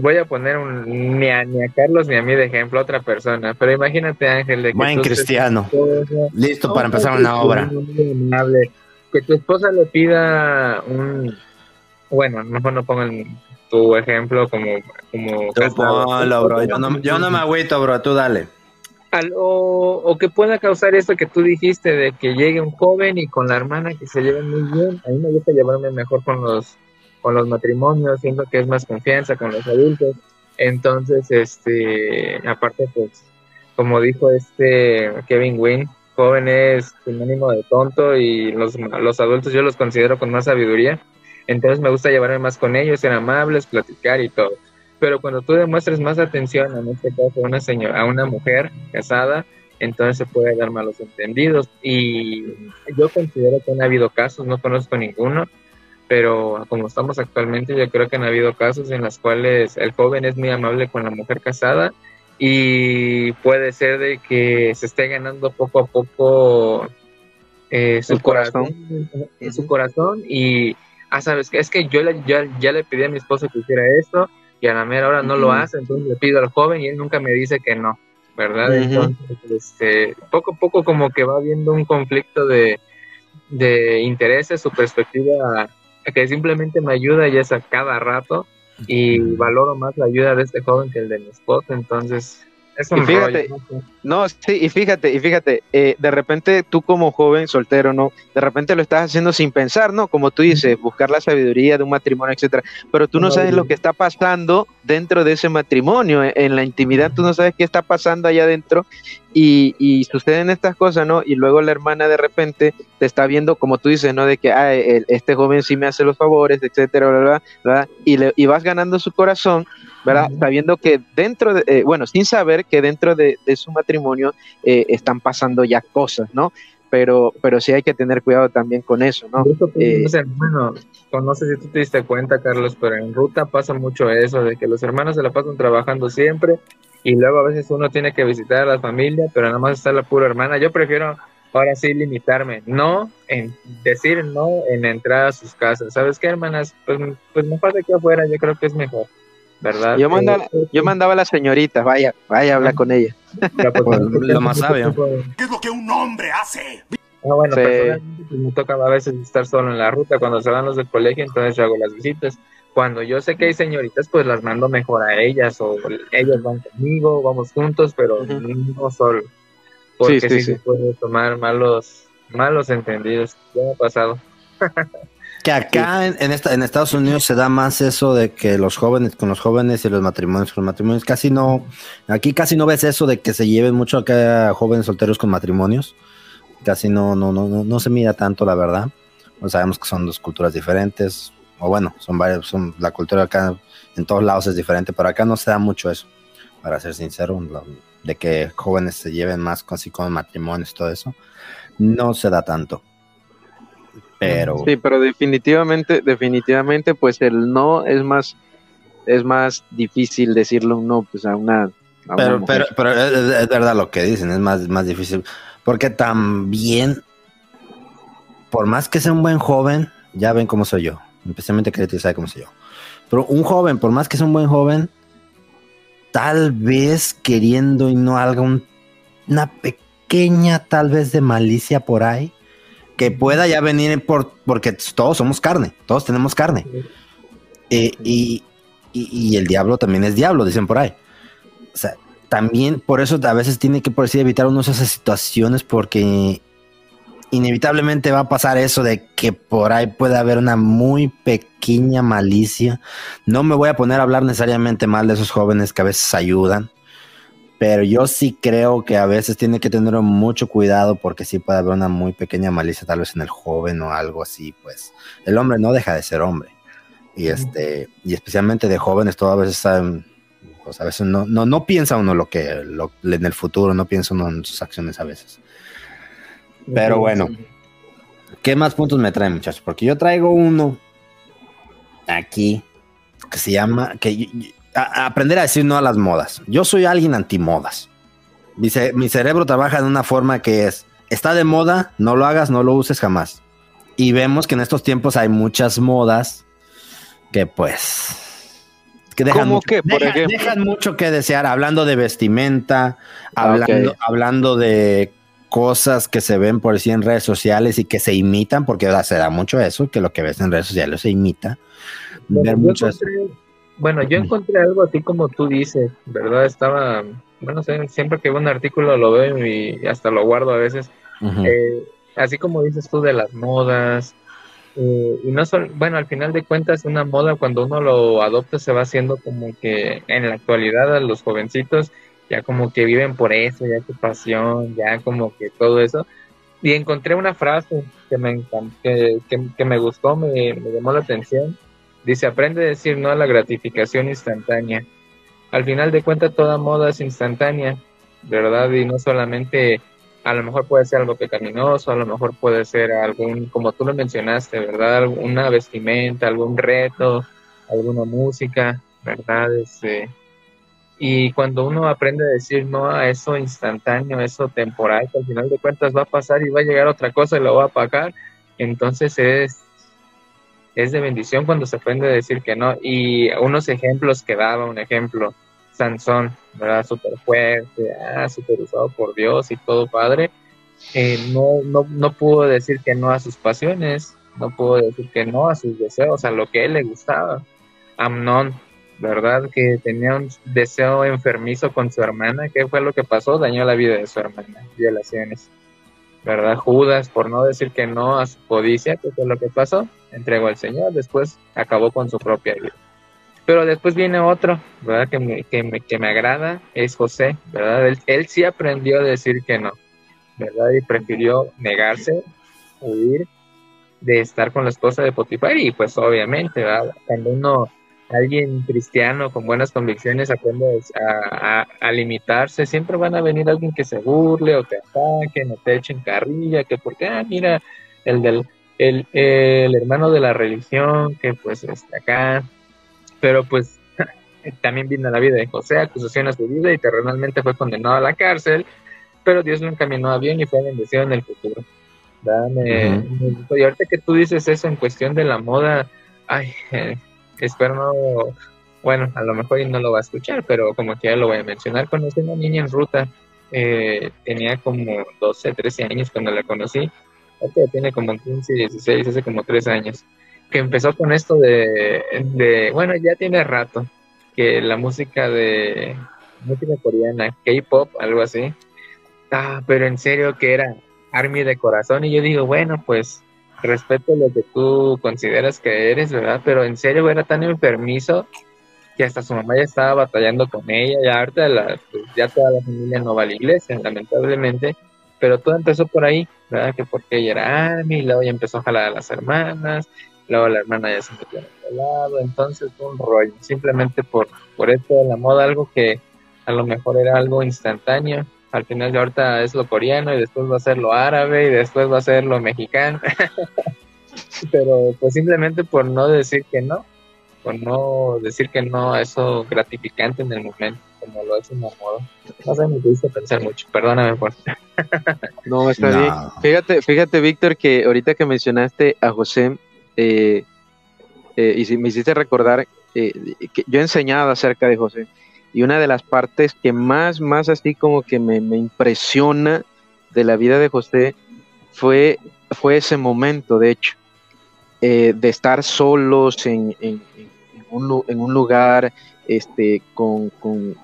Voy a poner un, ni, a, ni a Carlos ni a mí de ejemplo, a otra persona, pero imagínate Ángel de que Buen cristiano. esposa, Listo para empezar una obra. muy amable, que tu esposa le pida un, bueno, mejor no pongan tu ejemplo como, como Tú casado. ponlo, bro. Yo no, yo no me agüito, bro. Tú dale. Al- o, o que pueda causar esto que tú dijiste de que llegue un joven y con la hermana que se lleven muy bien. A mí me gusta llevarme mejor con los con los matrimonios, siento que es más confianza con los adultos. Entonces, este, aparte, pues, como dijo este Kevin Wynn, joven es sinónimo de tonto y los, los adultos yo los considero con más sabiduría. Entonces me gusta llevarme más con ellos, ser amables, platicar y todo. Pero cuando tú demuestres más atención, en este caso a una señora, a una mujer casada, entonces se puede dar malos entendidos. Y yo considero que han habido casos, no conozco ninguno, pero como estamos actualmente, yo creo que han habido casos en los cuales el joven es muy amable con la mujer casada y puede ser de que se esté ganando poco a poco eh, su corazón. corazón, en su corazón y ah sabes que es que yo le- ya, ya le pedí a mi esposo que hiciera esto y a la mera hora no lo hace entonces le pido al joven y él nunca me dice que no verdad entonces este poco a poco como que va habiendo un conflicto de de intereses su perspectiva que simplemente me ayuda ya es a cada rato y valoro más la ayuda de este joven que el de mi esposo entonces es un Y fíjate, rollo, ¿no? Sí, y fíjate, y fíjate, eh, de repente tú como joven soltero, ¿no? De repente lo estás haciendo sin pensar, ¿no? Como tú dices, buscar la sabiduría de un matrimonio, etcétera. Pero tú no sabes lo que está pasando dentro de ese matrimonio, eh, en la intimidad, tú no sabes qué está pasando allá adentro y, y suceden estas cosas, ¿no? Y luego la hermana de repente te está viendo, como tú dices, ¿no? De que, ah, el- este joven sí me hace los favores, etcétera, bla, bla, bla, y, le- y vas ganando su corazón ¿verdad? Sabiendo que dentro de, eh, bueno, sin saber que dentro de, de su matrimonio eh, están pasando ya cosas, ¿no? Pero, pero sí hay que tener cuidado también con eso, ¿no? Pues, Eh, no sé si tú te diste cuenta, Carlos, pero en ruta pasa mucho eso, de que los hermanos se la pasan trabajando siempre y luego a veces uno tiene que visitar a la familia, pero nada más está la pura hermana. Yo prefiero ahora sí limitarme, no en decir no en entrar a sus casas. ¿Sabes qué, hermanas? Pues, pues mejor de aquí afuera, yo creo que es mejor, ¿verdad? Yo mandaba, Eh, yo mandaba a la señorita, vaya, vaya, habla con ella. pero, pues, Pues, lo más sabio. ¿Qué es lo que un hombre hace? Ah, bueno, Sí. personalmente pues, me toca a veces estar solo en la ruta cuando se van los del colegio, entonces yo hago las visitas. Cuando yo sé que hay señoritas, pues las mando mejor a ellas o ellas van conmigo, vamos juntos, pero no solo. Porque Sí, sí, sí, se puede tomar malos, malos entendidos. Ya me ha pasado. Que acá en, en esta, en Estados Unidos se da más eso de que los jóvenes con los jóvenes y los matrimonios con los matrimonios. Casi no, aquí casi no ves eso de que se lleven mucho acá jóvenes solteros con matrimonios. Casi no, no, no, no, no se mira tanto, la verdad. No sabemos que son dos culturas diferentes. O bueno, son varias, son, la cultura acá en todos lados es diferente, pero acá no se da mucho eso, para ser sincero, lo- de que jóvenes se lleven más con- con matrimonios todo eso. No se da tanto. Pero Sí, pero definitivamente, definitivamente, pues el no es más, es más difícil decirle un no, pues a una, a Pero, pero, pero es verdad lo que dicen, es más, más difícil. Porque también, por más que sea un buen joven, ya ven cómo soy yo. Especialmente Creti sabe cómo soy yo. Pero un joven, por más que sea un buen joven, tal vez queriendo y no algo, una pequeña tal vez de malicia por ahí, que pueda ya venir por, porque todos somos carne, todos tenemos carne. Eh, y, y, el diablo también es diablo, dicen por ahí. O sea, también por eso a veces tiene que por así evitar uno esas situaciones porque inevitablemente va a pasar eso de que por ahí puede haber una muy pequeña malicia. No me voy a poner a hablar necesariamente mal de esos jóvenes que a veces ayudan, pero yo sí creo que a veces tiene que tener mucho cuidado porque sí puede haber una muy pequeña malicia tal vez en el joven o algo así, pues el hombre no deja de ser hombre. Y este, y especialmente de jóvenes, todo a veces pues a veces no, no, no piensa uno lo que en el futuro, no piensa uno en sus acciones a veces. Pero bueno, ¿qué más puntos me traen, muchachos? Porque yo traigo uno aquí que se llama que aprender a decir no a las modas. Yo soy alguien antimodas. Mi, mi cerebro trabaja de una forma que es está de moda, no lo hagas, no lo uses jamás. Y vemos que en estos tiempos hay muchas modas que pues que dejan, mucho, que, dejan, mucho que desear, hablando de vestimenta, ah, hablando, hablando de cosas que se ven por decir en redes sociales y que se imitan, porque se da mucho eso, que lo que ves en redes sociales se imita. Bueno, yo, encontré, encontré algo así como tú dices, ¿verdad? Estaba, bueno, siempre que veo un artículo lo veo y hasta lo guardo a veces. Eh, así como dices tú de las modas, eh, y no son, bueno, al final de cuentas, una moda cuando uno lo adopta se va haciendo como que en la actualidad a los jovencitos ya como que viven por eso, ya su pasión, ya como que todo eso. Y encontré una frase que me que, que, me gustó, me, me, llamó la atención. Dice, aprende a decir no a la gratificación instantánea. Al final de cuentas, toda moda es instantánea, ¿verdad? Y no solamente, a lo mejor puede ser algo pecaminoso, a lo mejor puede ser algún, como tú lo mencionaste, ¿verdad? Una vestimenta, algún reto, alguna música, ¿verdad? Este, y cuando uno aprende a decir no a eso instantáneo, eso temporal, que al final de cuentas va a pasar y va a llegar otra cosa y lo va a pagar, entonces es, es de bendición cuando se aprende a decir que no. Y unos ejemplos que daba, un ejemplo, Sansón, ¿verdad? Súper fuerte, ah, súper usado por Dios y todo padre. Eh, no, no, no pudo decir que no a sus pasiones, no pudo decir que no a sus deseos, a lo que él le gustaba. Amnón, ¿verdad? Que tenía un deseo enfermizo con su hermana. ¿Qué fue lo que pasó? Dañó la vida de su hermana. Violaciones. ¿Verdad? Judas, por no decir que no a su codicia, ¿qué fue lo que pasó? Entregó al Señor, después acabó con su propia vida. Pero después viene otro, ¿verdad? Que me, que me, que me agrada, es José, ¿verdad? Él, él sí aprendió a decir que no, ¿verdad? Y prefirió negarse, huir de estar con la esposa de Potifar y pues obviamente, ¿verdad? Cuando uno alguien cristiano con buenas convicciones aprende a, a, limitarse, siempre van a venir alguien que se burle o te ataque, no te echen carrilla, que porque, ah, mira, el del el, el hermano de la religión que pues está acá, pero pues también vino la vida de José, acusación a su vida y terrenalmente fue condenado a la cárcel, pero Dios lo encaminó a bien y fue bendecido en el futuro. y ahorita que tú dices eso en cuestión de la moda, ay, espero no, bueno, a lo mejor no lo va a escuchar, pero como que ya lo voy a mencionar, conocí una niña en ruta, eh, tenía como 12, 13 años cuando la conocí, ahora tiene como 15, 16, hace como 3 años, que empezó con esto de, de, bueno, ya tiene rato, que la música de, música coreana, K-pop, algo así, ah, pero en serio que era Army de corazón, y yo digo, bueno, pues respeto lo que tú consideras que eres, ¿verdad? Pero en serio era tan enfermizo que hasta su mamá ya estaba batallando con ella, ya ahorita la, pues, ya toda la familia no va a la iglesia, lamentablemente, pero todo empezó por ahí, ¿verdad? Que porque ella era Army, luego ya empezó a jalar a las hermanas, luego la hermana ya se metió a lado, entonces un rollo, simplemente por, por esto de la moda, algo que a lo mejor era algo instantáneo, al final de ahorita es lo coreano y después va a ser lo árabe y después va a ser lo mexicano. Pero pues simplemente por no decir que no, por no decir que no a eso gratificante en el momento, como lo es un amor. No sé, me pudiste pensar mucho, perdóname por... no, está bien. Fíjate, fíjate Víctor, que ahorita que mencionaste a José, eh, eh, y me hiciste recordar eh, que yo he enseñado acerca de José, y una de las partes que más, más así como que me, me impresiona de la vida de José fue, fue ese momento, de hecho, eh, de estar solos en, en, un, lugar este, con, con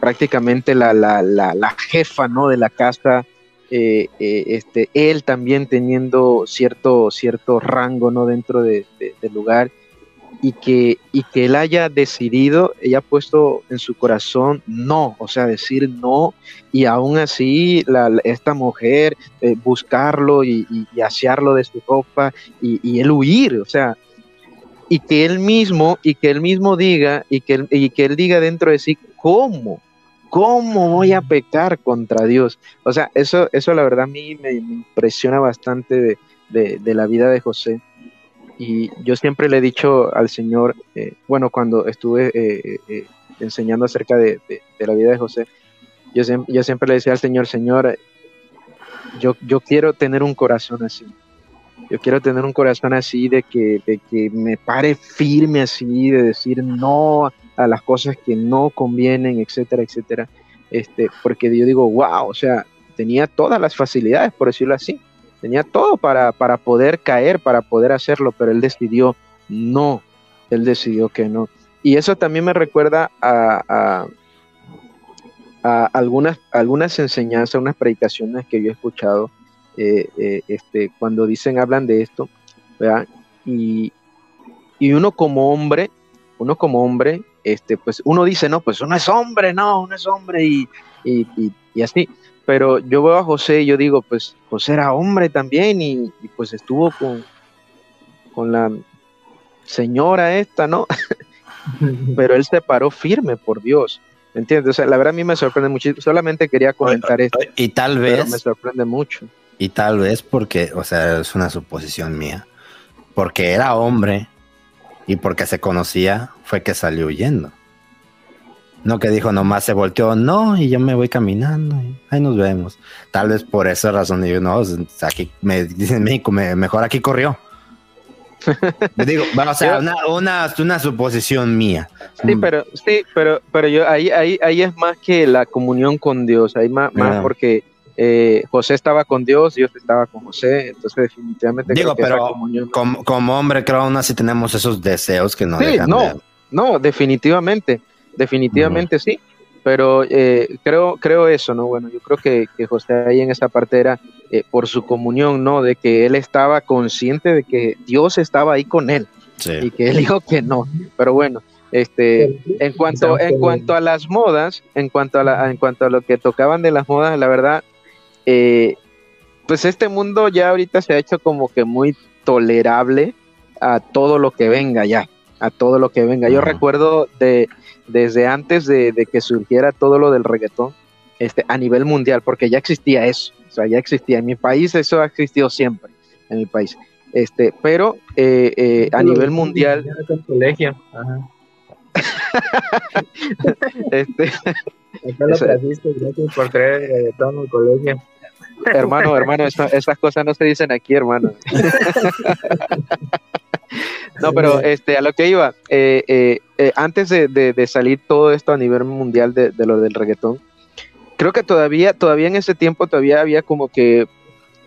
prácticamente la, la, la, la, jefa ¿no? de la casa, eh, eh, este, él también teniendo cierto, cierto rango ¿no? dentro de, de, del lugar y que, y que él haya decidido, ella ha puesto en su corazón no, o sea, decir no, y aún así esta mujer eh, buscarlo y, y, y, asearlo de su ropa y, y, él huir, o sea, y que él mismo, y que él mismo diga, y que, y que él diga dentro de sí, ¿cómo? ¿Cómo voy a pecar contra Dios? O sea, eso, eso la verdad a mí me, me impresiona bastante de, de la vida de José y yo siempre le he dicho al Señor, eh, bueno, cuando estuve eh, eh, enseñando acerca de, la vida de José, yo, yo, siempre le decía al Señor, Señor, yo, yo quiero tener un corazón así. Yo quiero tener un corazón así de que, de que me pare firme así, de decir no a las cosas que no convienen, etcétera, etcétera. Este, porque yo digo, wow, o sea, tenía todas las facilidades, por decirlo así tenía todo para, para poder caer, para poder hacerlo, pero él decidió no, él decidió que no. Y eso también me recuerda a, a, algunas, algunas enseñanzas, unas predicaciones que yo he escuchado eh, eh, este, cuando dicen, hablan de esto, ¿verdad? Y, y uno como hombre, uno como hombre, este, pues uno dice, no, pues uno es hombre, no, uno es hombre y, y, y así pero yo veo a José y yo digo, pues José era hombre también y, y pues estuvo con, con la señora esta, ¿no? pero él se paró firme por Dios. ¿Me entiendes? O sea, la verdad a mí me sorprende mucho. Solamente quería comentar esto. Y tal vez. me sorprende mucho. Y tal vez porque, o sea, es una suposición mía. Porque era hombre y porque se conocía, fue que salió huyendo. No que dijo, nomás se volteó, no, y yo me voy caminando, y ahí nos vemos. Tal vez por esa razón, digo, no, aquí me dicen México, me, mejor aquí corrió. me digo, bueno, o sea, una, una, una, suposición mía. Sí, pero, sí, pero, pero yo ahí, ahí, ahí es más que la comunión con Dios, ahí más, más porque eh, José estaba con Dios, Dios estaba con José, entonces definitivamente. Digo, pero como, como, hombre, creo aún así tenemos esos deseos que no sí, dejan no, de... no, definitivamente definitivamente uh -huh. sí, pero eh, creo, creo eso, ¿no? Bueno, yo creo que, que José ahí en esa parte era eh, por su comunión, ¿no? De que él estaba consciente de que Dios estaba ahí con él sí. y que él dijo que no, pero bueno. Este, en cuanto, en cuanto a las modas, en cuanto a, la, en cuanto a lo que tocaban de las modas, la verdad, eh, pues este mundo ya ahorita se ha hecho como que muy tolerable a todo lo que venga ya, a todo lo que venga. Yo uh -huh. recuerdo de, desde antes de, de, que surgiera todo lo del reggaetón este, a nivel mundial, porque ya existía eso, o sea, ya existía. En mi país eso ha existido siempre, en mi país. Este, pero eh, eh, a nivel mundial... Colegio. Ajá. este, gracias por traer el reggaetón al colegio. Hermano, hermano, eso, esas cosas no se dicen aquí, hermano. No, pero este, a lo que iba, eh, eh, eh, antes de, de, de, salir todo esto a nivel mundial de, de, lo del reggaetón, creo que todavía, todavía en ese tiempo todavía había como que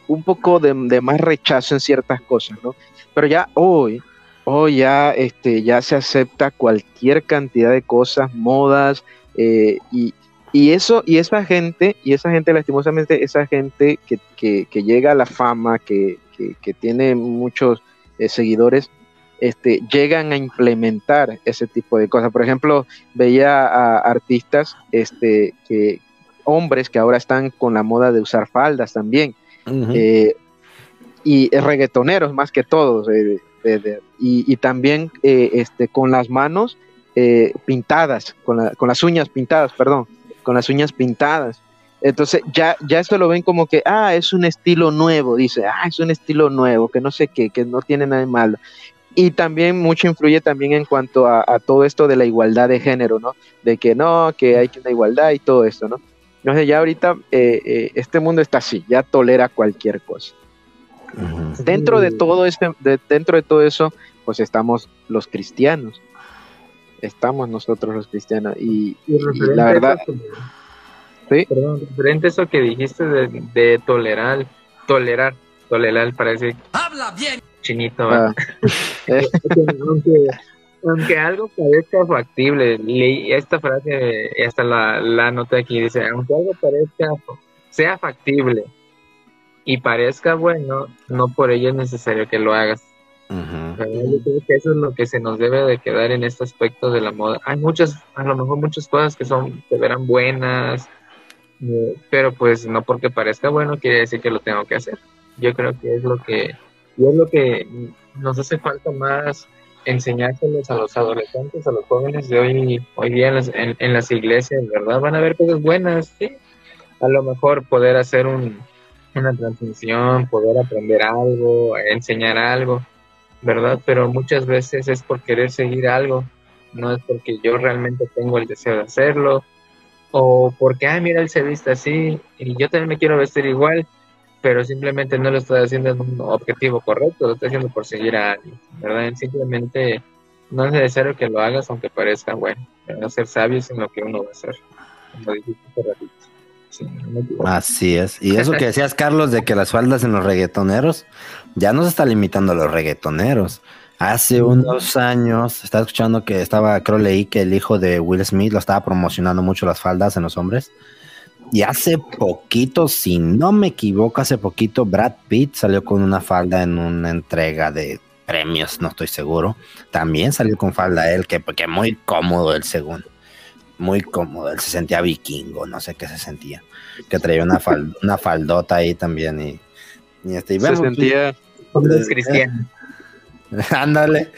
un poco de, más rechazo en ciertas cosas, ¿no? Pero ya hoy, hoy ya, este, ya se acepta cualquier cantidad de cosas, modas, y, y eso, y esa gente, y esa gente, lastimosamente, esa gente que, que, que llega a la fama, que, que tiene muchos eh, seguidores, este, llegan a implementar ese tipo de cosas. Por ejemplo, veía a artistas, este, que, hombres que ahora están con la moda de usar faldas también, uh -huh. eh, y reggaetoneros más que todos, eh, y, y, también este, con las manos pintadas, con, la, con las uñas pintadas, perdón, con las uñas pintadas. Entonces ya, ya esto lo ven como que, ah, es un estilo nuevo, dice, ah, es un estilo nuevo, que no sé qué, que no tiene nada de malo. Y también mucho influye también en cuanto a, a todo esto de la igualdad de género, ¿no? De que no, que hay que una igualdad y todo esto, ¿no? Entonces ya ahorita eh, eh, este mundo está así, ya tolera cualquier cosa. Uh -huh. Dentro de todo este, de, dentro de todo eso, pues estamos los cristianos. estamos nosotros los cristianos. Y, Y la verdad, eso Sí. Perdón, referente a eso que dijiste de, de tolerar, tolerar, tolerar, parece chinito, ¿va? ah, eh, aunque, aunque algo parezca factible, leí esta frase, y hasta la, la anoté aquí, dice, aunque algo parezca, sea factible y parezca bueno, no por ello es necesario que lo hagas. Yo creo que eso es lo que se nos debe de quedar en este aspecto de la moda. Hay muchas, a lo mejor muchas cosas que son, se verán buenas, eh, pero pues no porque parezca bueno quiere decir que lo tengo que hacer. Yo creo que es lo que, y es lo que nos hace falta más enseñárselos a los adolescentes, a los jóvenes de hoy, hoy día en las, en, en las iglesias, ¿verdad? Van a ver cosas buenas, sí. A lo mejor poder hacer un, una transmisión, poder aprender algo, enseñar algo, ¿verdad? Pero muchas veces es por querer seguir algo, no es porque yo realmente tengo el deseo de hacerlo, o porque, ah, mira, él se viste así y yo también me quiero vestir igual, pero simplemente no lo estoy haciendo en un objetivo correcto, lo estoy haciendo por seguir a alguien, ¿verdad? Simplemente no es necesario que lo hagas aunque parezca bueno, ¿verdad? ser sabios en lo que uno va a hacer, como dijiste no. Así es. Y eso que decías, Carlos, de que las faldas en los reggaetoneros, ya no se está limitando a los reggaetoneros. Hace unos años, estaba escuchando que estaba, creo leí que el hijo de Will Smith lo estaba promocionando mucho las faldas en los hombres. Y hace poquito, si no me equivoco, hace poquito Brad Pitt salió con una falda en una entrega de premios, no estoy seguro. También salió con falda él, que porque muy cómodo el segundo. Muy cómodo, él se sentía vikingo, no sé qué se sentía. Que traía una, fal- una faldota ahí también y, y este, y se vemos- sentía, Hombres cristianos. Ándale.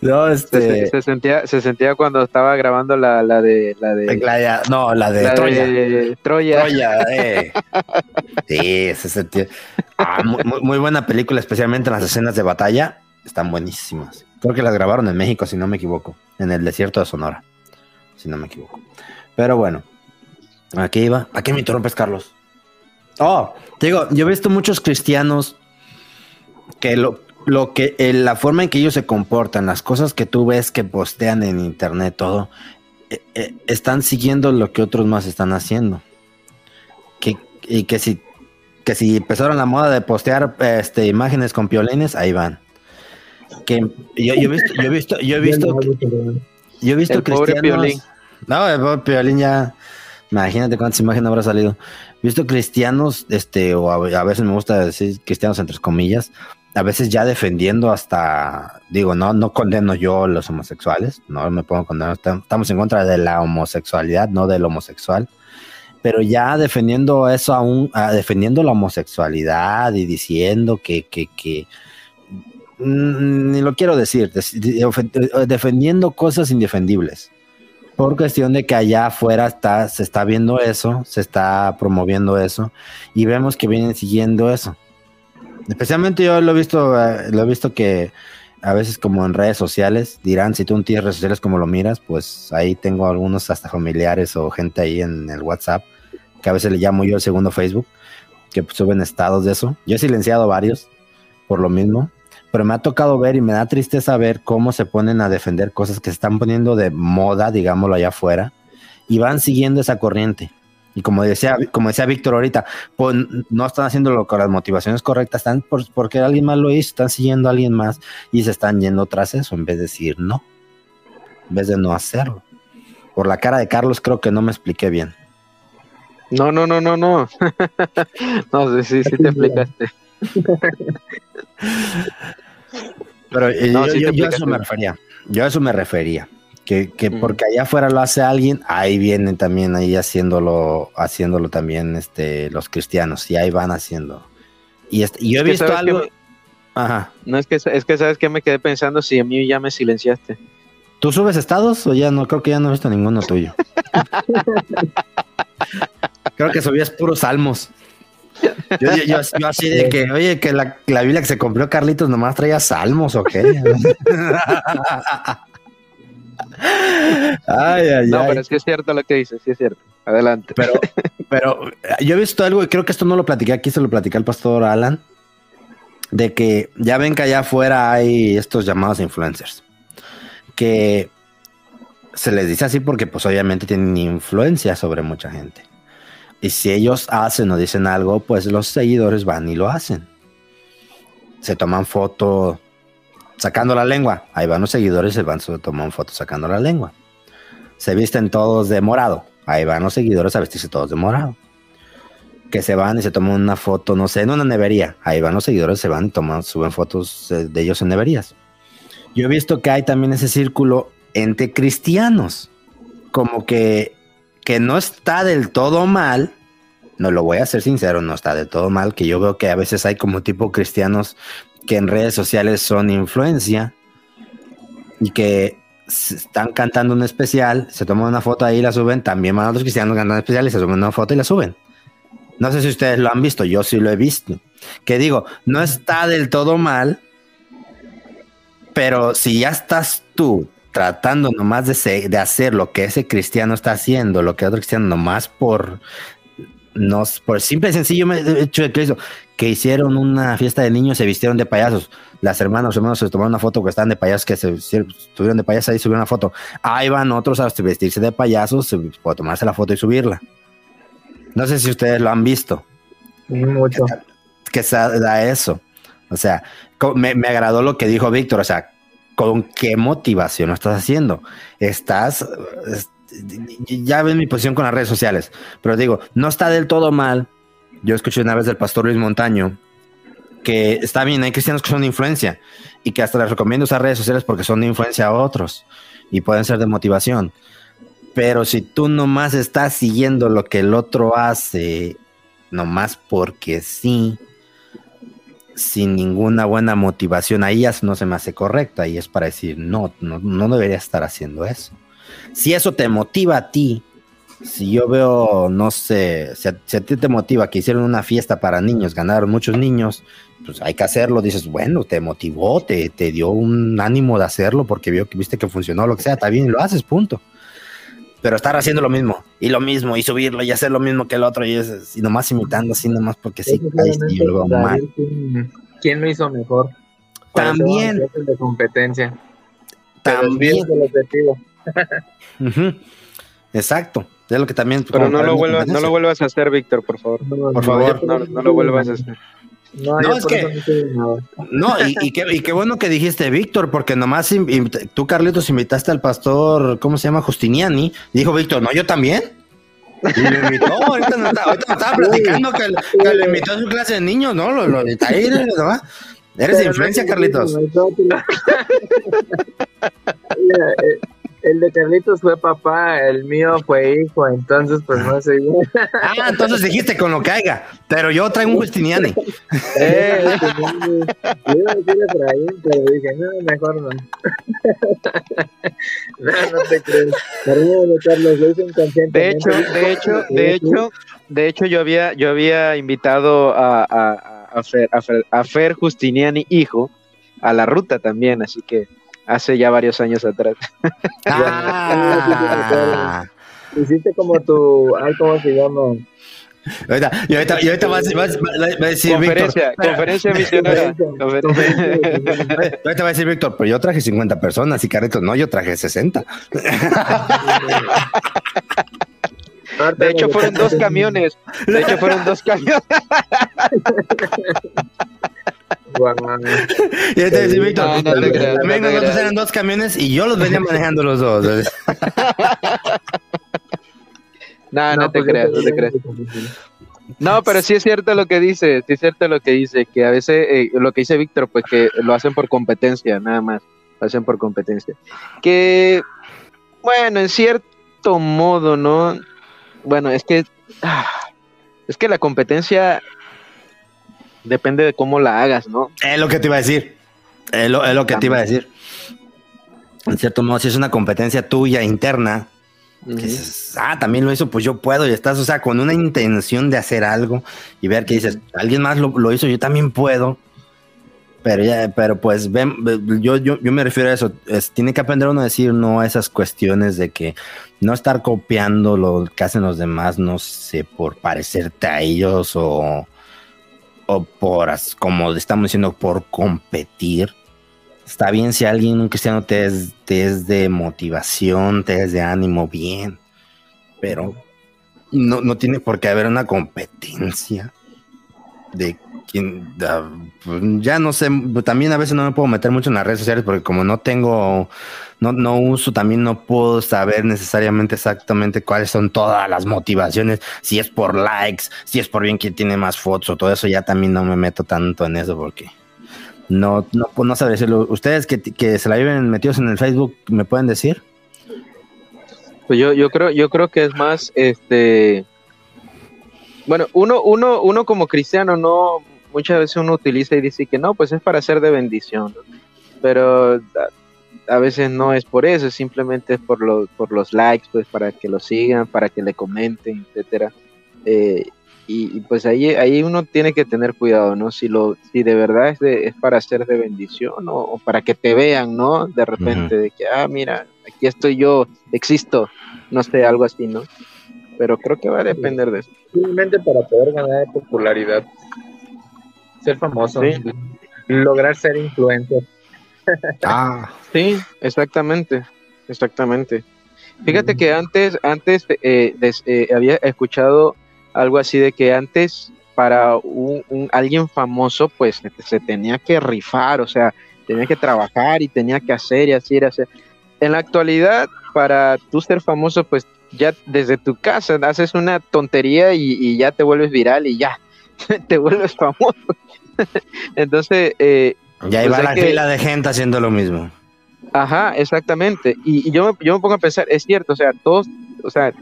No, se, este. se sentía, se sentía cuando estaba grabando la, la de, la de, la- no, la de la Troya. de Troya. Troya, eh. Sí, se sentía. Ah, muy, muy- muy buena película, especialmente en las escenas de batalla. Están buenísimas. Creo que las grabaron en México, si no me equivoco. En el desierto de Sonora. Si no me equivoco. Pero bueno. Aquí iba. ¿A qué me interrumpes, Carlos? Oh, te digo, yo he visto muchos cristianos que lo, lo que eh, la forma en que ellos se comportan, las cosas que tú ves que postean en internet, todo, eh, eh, están siguiendo lo que otros más están haciendo. Que, y que si, que si empezaron la moda de postear este, imágenes con piolines, ahí van. Que yo, yo he visto, yo he visto, yo he visto, yo he visto El pobre cristianos. Piolín. No, el pobre Piolín ya. Imagínate cuántas imágenes habrá salido. He visto cristianos, este, o a, a veces me gusta decir cristianos entre comillas, a veces ya defendiendo hasta, digo, no, no condeno yo a los homosexuales, no me pongo condenar, estam- estamos en contra de la homosexualidad, no del homosexual, pero ya defendiendo eso aún, ah, defendiendo la homosexualidad y diciendo que, que, que mm, ni lo quiero decir, defendiendo cosas indefendibles. Por cuestión de que allá afuera está, se está viendo eso, se está promoviendo eso, y vemos que vienen siguiendo eso. Especialmente yo lo he visto, eh, lo he visto que a veces como en redes sociales dirán, si tú no tienes redes sociales como lo miras, pues ahí tengo algunos hasta familiares o gente ahí en el WhatsApp, que a veces le llamo yo el segundo Facebook, que pues, suben estados de eso. Yo he silenciado varios por lo mismo, pero me ha tocado ver y me da tristeza ver cómo se ponen a defender cosas que se están poniendo de moda, digámoslo allá afuera, y van siguiendo esa corriente. Y como decía, como decía Víctor ahorita, pues no están haciéndolo con las motivaciones correctas, están por, porque alguien más lo hizo, están siguiendo a alguien más y se están yendo tras eso en vez de decir no, en vez de no hacerlo. Por la cara de Carlos creo que no me expliqué bien. No, no, no, no, no. no, sí, sí, sí te explicaste. Pero eh, No, yo, sí yo- a eso me refería. Yo a eso me refería. Que, que Mm. porque allá afuera lo hace alguien, ahí vienen también ahí haciéndolo, haciéndolo también este, los cristianos, y ahí van haciendo. Y, este, y yo he visto algo. me- Ajá. No, es que, es que sabes que me quedé pensando si a mí ya me silenciaste. ¿Tú subes estados o ya no? Creo que ya no he visto ninguno tuyo. Creo que subías puros salmos. Yo, yo- yo- yo así de que, oye, que la, la Biblia que se compró Carlitos nomás traía salmos o qué. ay, ay, No, ay. pero sí es cierto lo que dices, sí es cierto. Adelante. Pero, pero eh, yo he visto algo y creo que esto no lo platiqué aquí, se lo platicé al pastor Alan, de que ya ven que allá afuera hay estos llamados influencers, que se les dice así porque pues obviamente tienen influencia sobre mucha gente. Y si ellos hacen o dicen algo, pues los seguidores van y lo hacen. Se toman foto sacando la lengua. Ahí van los seguidores se van, se toman foto sacando la lengua. Se visten todos de morado. Ahí van los seguidores a vestirse todos de morado. Que se van y se toman una foto, no sé, en una nevería. Ahí van los seguidores, se van y toman, suben fotos de ellos en neverías. Yo he visto que hay también ese círculo entre cristianos. Como que que no está del todo mal, no lo voy a ser sincero, no está del todo mal, que yo veo que a veces hay como tipo cristianos que en redes sociales son influencia y que están cantando un especial, se toman una foto ahí y la suben, también van los cristianos cantando especial y se suben una foto y la suben. No sé si ustedes lo han visto, yo sí lo he visto. Que digo, no está del todo mal, pero si ya estás tú tratando nomás de, de hacer lo que ese cristiano está haciendo, lo que otro cristiano nomás por no por simple y sencillo hecho de Cristo, que hicieron una fiesta de niños, se vistieron de payasos. Las hermanas, hermanos se tomaron una foto que están de payasos, que se estuvieron de payasos ahí subieron una foto. Ahí van otros a vestirse de payasos, para tomarse la foto y subirla. No sé si ustedes lo han visto. Mucho. Que, que da eso. O sea, me, me agradó lo que dijo Víctor. O sea, ¿Con qué motivación lo estás haciendo? Estás, ya ven mi posición con las redes sociales, pero digo, no está del todo mal. Yo escuché una vez del pastor Luis Montaño que está bien, hay cristianos que son de influencia y que hasta les recomiendo usar redes sociales porque son de influencia a otros y pueden ser de motivación. Pero si tú nomás estás siguiendo lo que el otro hace, nomás porque sí, sin ninguna buena motivación, ahí ya no se me hace correcto, ahí es para decir, no, no, no debería estar haciendo eso. Si eso te motiva a ti, si yo veo, no sé, si a, ti te motiva que hicieron una fiesta para niños, ganaron muchos niños, pues hay que hacerlo, dices, bueno, te motivó, te, te dio un ánimo de hacerlo porque vio que viste que funcionó, lo que sea, está bien, lo haces, punto pero estar haciendo lo mismo y lo mismo y subirlo y hacer lo mismo que el otro y, es, y nomás imitando así nomás porque sí, ahí yo lo veo mal. ¿Quién lo hizo mejor? También. De competencia. También. El objetivo. Exacto. Es lo que también. Pero no lo, vuelvas, no lo vuelvas a hacer, Víctor, por favor. por favor, no, no lo vuelvas a hacer. No, es que. No, y, qué, bueno que dijiste, Víctor, porque nomás tú, Carlitos, invitaste al pastor, ¿cómo se llama? Justiniani. dijo Víctor, no, yo también. Y lo invitó, ahorita no, estaba platicando que, le invitó a su clase de niños, ¿no? Lo, lo, ahí, ¿no? Eres de influencia, Carlitos. El de Carlitos fue papá, el mío fue hijo, entonces pues no sé. Ah, entonces dijiste con lo que haya, pero yo traigo un Justiniani. eh, pero dije, no, mejor no. no, no te crees. Carlos, lo hice De hecho, de hecho, de hecho, de hecho yo había, yo había invitado a, a, a, Fer, a, Fer, a Fer Justiniani, hijo, a la ruta también, así que hace ya varios años atrás. Ah. Hiciste como tu, ay, ¿cómo se llama? Ahorita, y ahorita, y ahorita va, a, va, va a decir conferencia, Víctor, conferencia misionera. ahorita va a decir Víctor, pero yo traje 50 personas y Carreto, no, yo traje 60. De hecho, fueron dos camiones. De hecho, fueron dos camiones. Y te decía, Víctor, no, no también nosotros eran dos camiones y yo los venía manejando los dos. no, no, te pues, creas, no te creas. No, pero sí es cierto lo que dice, sí es cierto lo que dice, que a veces eh, lo que dice Víctor, pues que lo hacen por competencia, nada más, lo hacen por competencia. Que, bueno, en cierto modo, ¿no? Bueno, es que, ah, es que la competencia depende de cómo la hagas, ¿no? Es lo que te iba a decir. Es lo, que te iba a decir. En cierto modo, si es una competencia tuya interna, dices, ah, también lo hizo, pues yo puedo, y estás, o sea, con una intención de hacer algo y ver que dices, alguien más lo, hizo, yo también puedo. Pero ya, pero pues ven, yo, yo, yo me refiero a eso. tiene que aprender uno a decir no a esas cuestiones de que no estar copiando lo que hacen los demás, no sé, por parecerte a ellos o, o por, como estamos diciendo, por competir. Está bien si alguien, un cristiano, te es, te es de motivación, te es de ánimo, bien. Pero no, no tiene por qué haber una competencia de quien ya no sé, también a veces no me puedo meter mucho en las redes sociales porque como no tengo, no, no uso, también no puedo saber necesariamente exactamente cuáles son todas las motivaciones, si es por likes, si es por bien quien tiene más fotos o todo eso, ya también no me meto tanto en eso porque no, no, pues, no sabré decirlo. Ustedes que, que se la viven metidos en el Facebook, ¿me pueden decir? Pues yo, yo creo, yo creo que es más, este, bueno, uno, uno, uno como cristiano no, muchas veces uno utiliza y dice que no, pues es para ser de bendición, ¿no? pero a, a veces no es por eso, simplemente es por los, por los likes, pues para que lo sigan, para que le comenten, etcétera. Eh, y, y, pues ahí, ahí uno tiene que tener cuidado, ¿no? Si lo, si de verdad es, de, es para ser de bendición ¿no? o para que te vean, ¿no? De repente, de que, ah, mira, aquí estoy yo, existo, no sé, algo así, ¿no? Pero creo que va a depender de eso. Simplemente para poder ganar popularidad, ser famoso, Sí. lograr ser influencer. Ah, Sí, exactamente, exactamente. Fíjate que antes, antes eh, des- eh, había escuchado algo así de que antes para un, un- alguien famoso pues se, se tenía que rifar, o sea, tenía que trabajar y tenía que hacer y hacer y hacer. En la actualidad, para tú ser famoso, pues ya desde tu casa haces una tontería y, y ya te vuelves viral y ya te vuelves famoso. Entonces, eh, ya Pues iba la que- fila de gente haciendo lo mismo. Ajá, exactamente. Y, y yo, me, yo me pongo a pensar, es cierto, o sea, todos, o sea,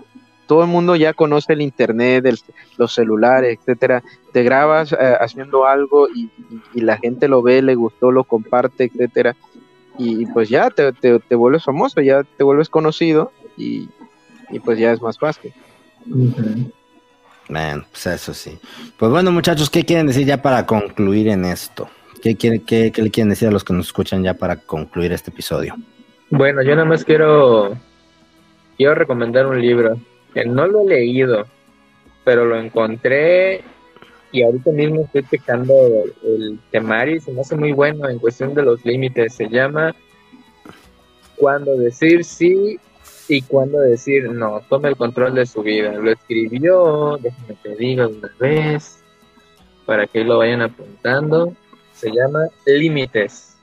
todo el mundo ya conoce el internet, el- los celulares, etcétera. Te grabas eh, haciendo algo y, y- y la gente lo ve, le gustó, lo comparte, etcétera. Y, pues ya te, te, te vuelves famoso, ya te vuelves conocido y, y pues ya es más fácil. Man, pues eso sí. Pues bueno, muchachos, ¿qué quieren decir ya para concluir en esto? ¿Qué, quiere- qué, qué le quieren decir a los que nos escuchan ya para concluir este episodio? Bueno, yo nada más quiero, quiero recomendar un libro que no lo he leído, pero lo encontré y ahorita mismo estoy checando el temario y se me hace muy bueno en cuestión de los límites. Se llama Cuándo decir sí y cuándo decir no. Tome el control de su vida. Lo escribió, déjame te digo una vez, para que lo vayan apuntando. Se llama Límites.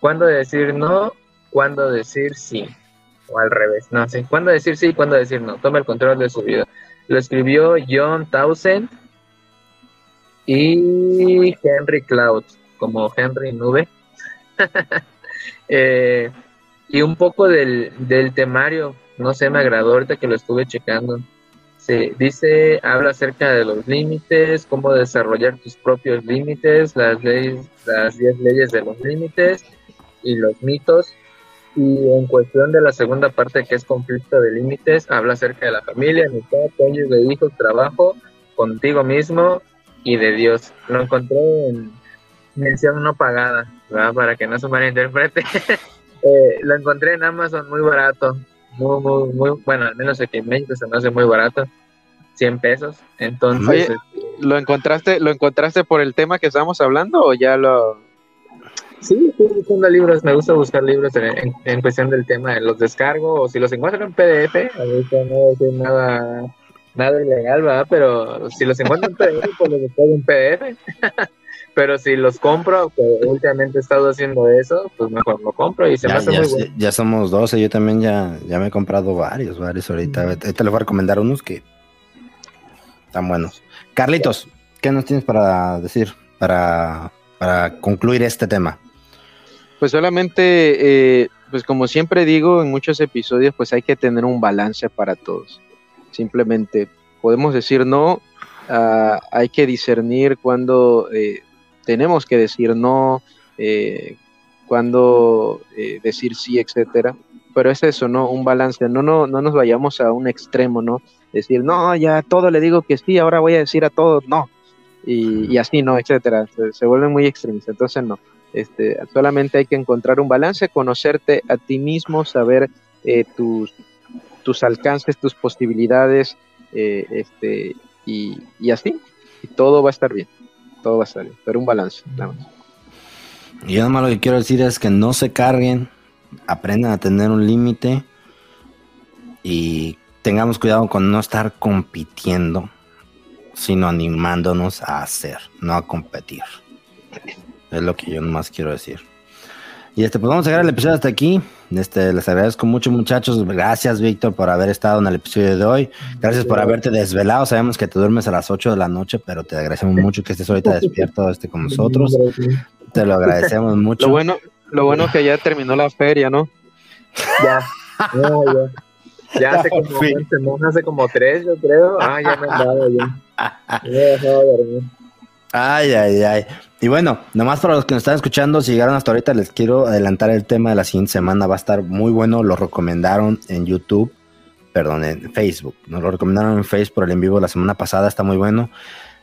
Cuándo decir no, cuándo decir sí. O al revés, no sé. Cuándo decir sí cuándo decir no. Toma el control de su vida. Lo escribió John Townsend y Henry Cloud, como Henry Nube. Eh, y un poco del, del temario, no sé, me agradó ahorita que lo estuve checando. Sí, dice, habla acerca de los límites, cómo desarrollar tus propios límites, las leyes, las 10 leyes de los límites y los mitos. Y en cuestión de la segunda parte, que es conflicto de límites, habla acerca de la familia, amistad, cónyuge, hijos, trabajo, contigo mismo y de Dios. Lo encontré en mención no pagada, ¿verdad? Para que no se malinterprete. Eh, lo encontré en Amazon muy barato, muy, muy, muy, bueno, al menos aquí en México se me hace muy barato, 100 pesos. Entonces, Oye, este, ¿Lo encontraste, lo encontraste por el tema que estábamos hablando o ya lo Sí, estoy buscando libros, me gusta buscar libros en, en- en cuestión del tema, los descargo o si los encuentro en PDF, a veces no nada, nada ilegal, ¿verdad? Pero si los encuentro en PDF, pues los descargo en PDF. Pero si los compro, que últimamente he estado haciendo eso, pues mejor lo compro y se me Ya, hace ya- muy bueno. ya somos 12, yo también ya, ya me he comprado varios, varios ahorita. Ahorita les voy a recomendar unos que están buenos. Carlitos, ¿qué nos tienes para decir para, para concluir este tema? Pues solamente, eh, pues como siempre digo en muchos episodios, pues hay que tener un balance para todos. Simplemente podemos decir no, ah, hay que discernir cuando eh, tenemos que decir no, eh, cuando eh, decir sí, etcétera. Pero es eso, ¿no? Un balance. No, no, no nos vayamos a un extremo, ¿no? Decir, no, ya a todo le digo que sí, ahora voy a decir a todos no. Y, así, ¿no? Etcétera. Se, se vuelve muy extremista. Entonces, no. Este, solamente hay que encontrar un balance, conocerte a ti mismo, saber eh, tus, tus alcances, tus posibilidades, eh, este, y, así, todo va a estar bien, todo va a bien, pero un balance, nada más. Yo nomás lo que quiero decir es que no se carguen, aprendan a tener un límite y tengamos cuidado con no estar compitiendo, sino animándonos a hacer, no a competir. Es lo que yo más quiero decir. Y este, pues vamos a llegar el episodio hasta aquí. Este, les agradezco mucho, muchachos. Gracias, Víctor, por haber estado en el episodio de hoy. Gracias por haberte desvelado. Sabemos que te duermes a las 8 de la noche, pero te agradecemos mucho que estés ahorita despierto este, con nosotros. Te lo agradecemos mucho. Lo bueno, lo bueno que ya terminó la feria, ¿no? Ya. No, ya. Ya hace como semana, hace como tres, yo creo. Ah, ya me andaba ya. Me he dejado dormir. Ay, ay, ay. Y bueno, nomás para los que nos están escuchando, si llegaron hasta ahorita, les quiero adelantar el tema de la siguiente semana. Va a estar muy bueno, lo recomendaron en YouTube, perdón, en Facebook. Nos lo recomendaron en Facebook por el en vivo la semana pasada, está muy bueno.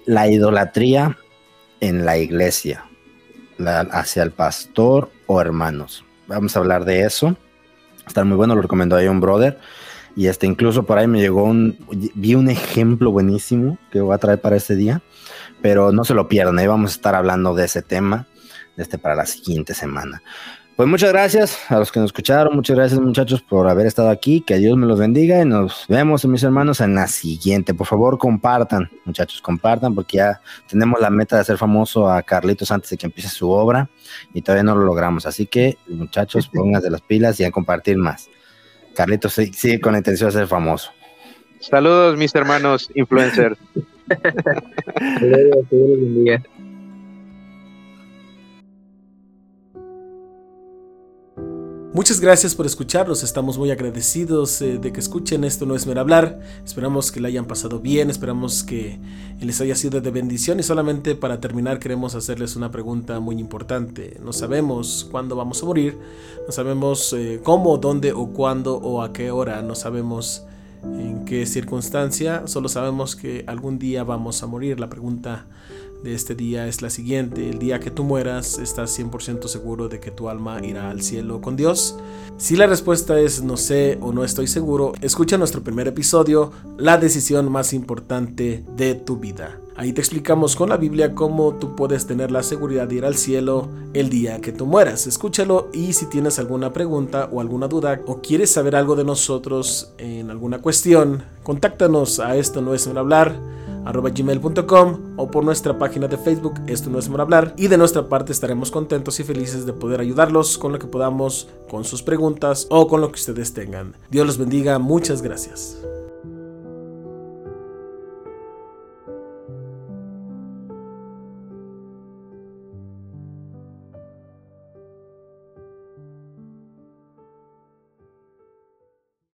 La idolatría en la iglesia, la- hacia el pastor o hermanos. Vamos a hablar de eso. Está muy bueno, lo recomendó ahí un brother. Y este, incluso por ahí me llegó un, vi un ejemplo buenísimo que voy a traer para este día pero no se lo pierdan, ahí vamos a estar hablando de ese tema este, para la siguiente semana. Pues muchas gracias a los que nos escucharon, muchas gracias muchachos por haber estado aquí, que Dios me los bendiga y nos vemos mis hermanos en la siguiente. Por favor compartan, muchachos, compartan porque ya tenemos la meta de hacer famoso a Carlitos antes de que empiece su obra y todavía no lo logramos, así que muchachos pónganse las pilas y a compartir más. Carlitos sí- sigue con la intención de ser famoso. Saludos, mis hermanos influencers. Muchas gracias por escucharnos, estamos muy agradecidos eh, de que escuchen. Esto no es mero hablar, esperamos que la hayan pasado bien, esperamos que les haya sido de bendición. Y solamente para terminar queremos hacerles una pregunta muy importante, no sabemos cuándo vamos a morir, no sabemos eh, cómo, dónde o cuándo o a qué hora, no sabemos en qué circunstancia, solo sabemos que algún día vamos a morir, la pregunta de este día es la siguiente. El día que tú mueras, ¿estás 100% seguro de que tu alma irá al cielo con Dios? Si la respuesta es no sé o no estoy seguro, escucha nuestro primer episodio, La decisión más importante de tu vida. Ahí te explicamos con la Biblia cómo tú puedes tener la seguridad de ir al cielo el día que tú mueras. Escúchalo y si tienes alguna pregunta o alguna duda o quieres saber algo de nosotros en alguna cuestión, contáctanos a esto no es hablar arroba gmail.com o por nuestra página de Facebook Esto no es por hablar y de nuestra parte estaremos contentos y felices de poder ayudarlos con lo que podamos, con sus preguntas o con lo que ustedes tengan. Dios los bendiga, muchas gracias.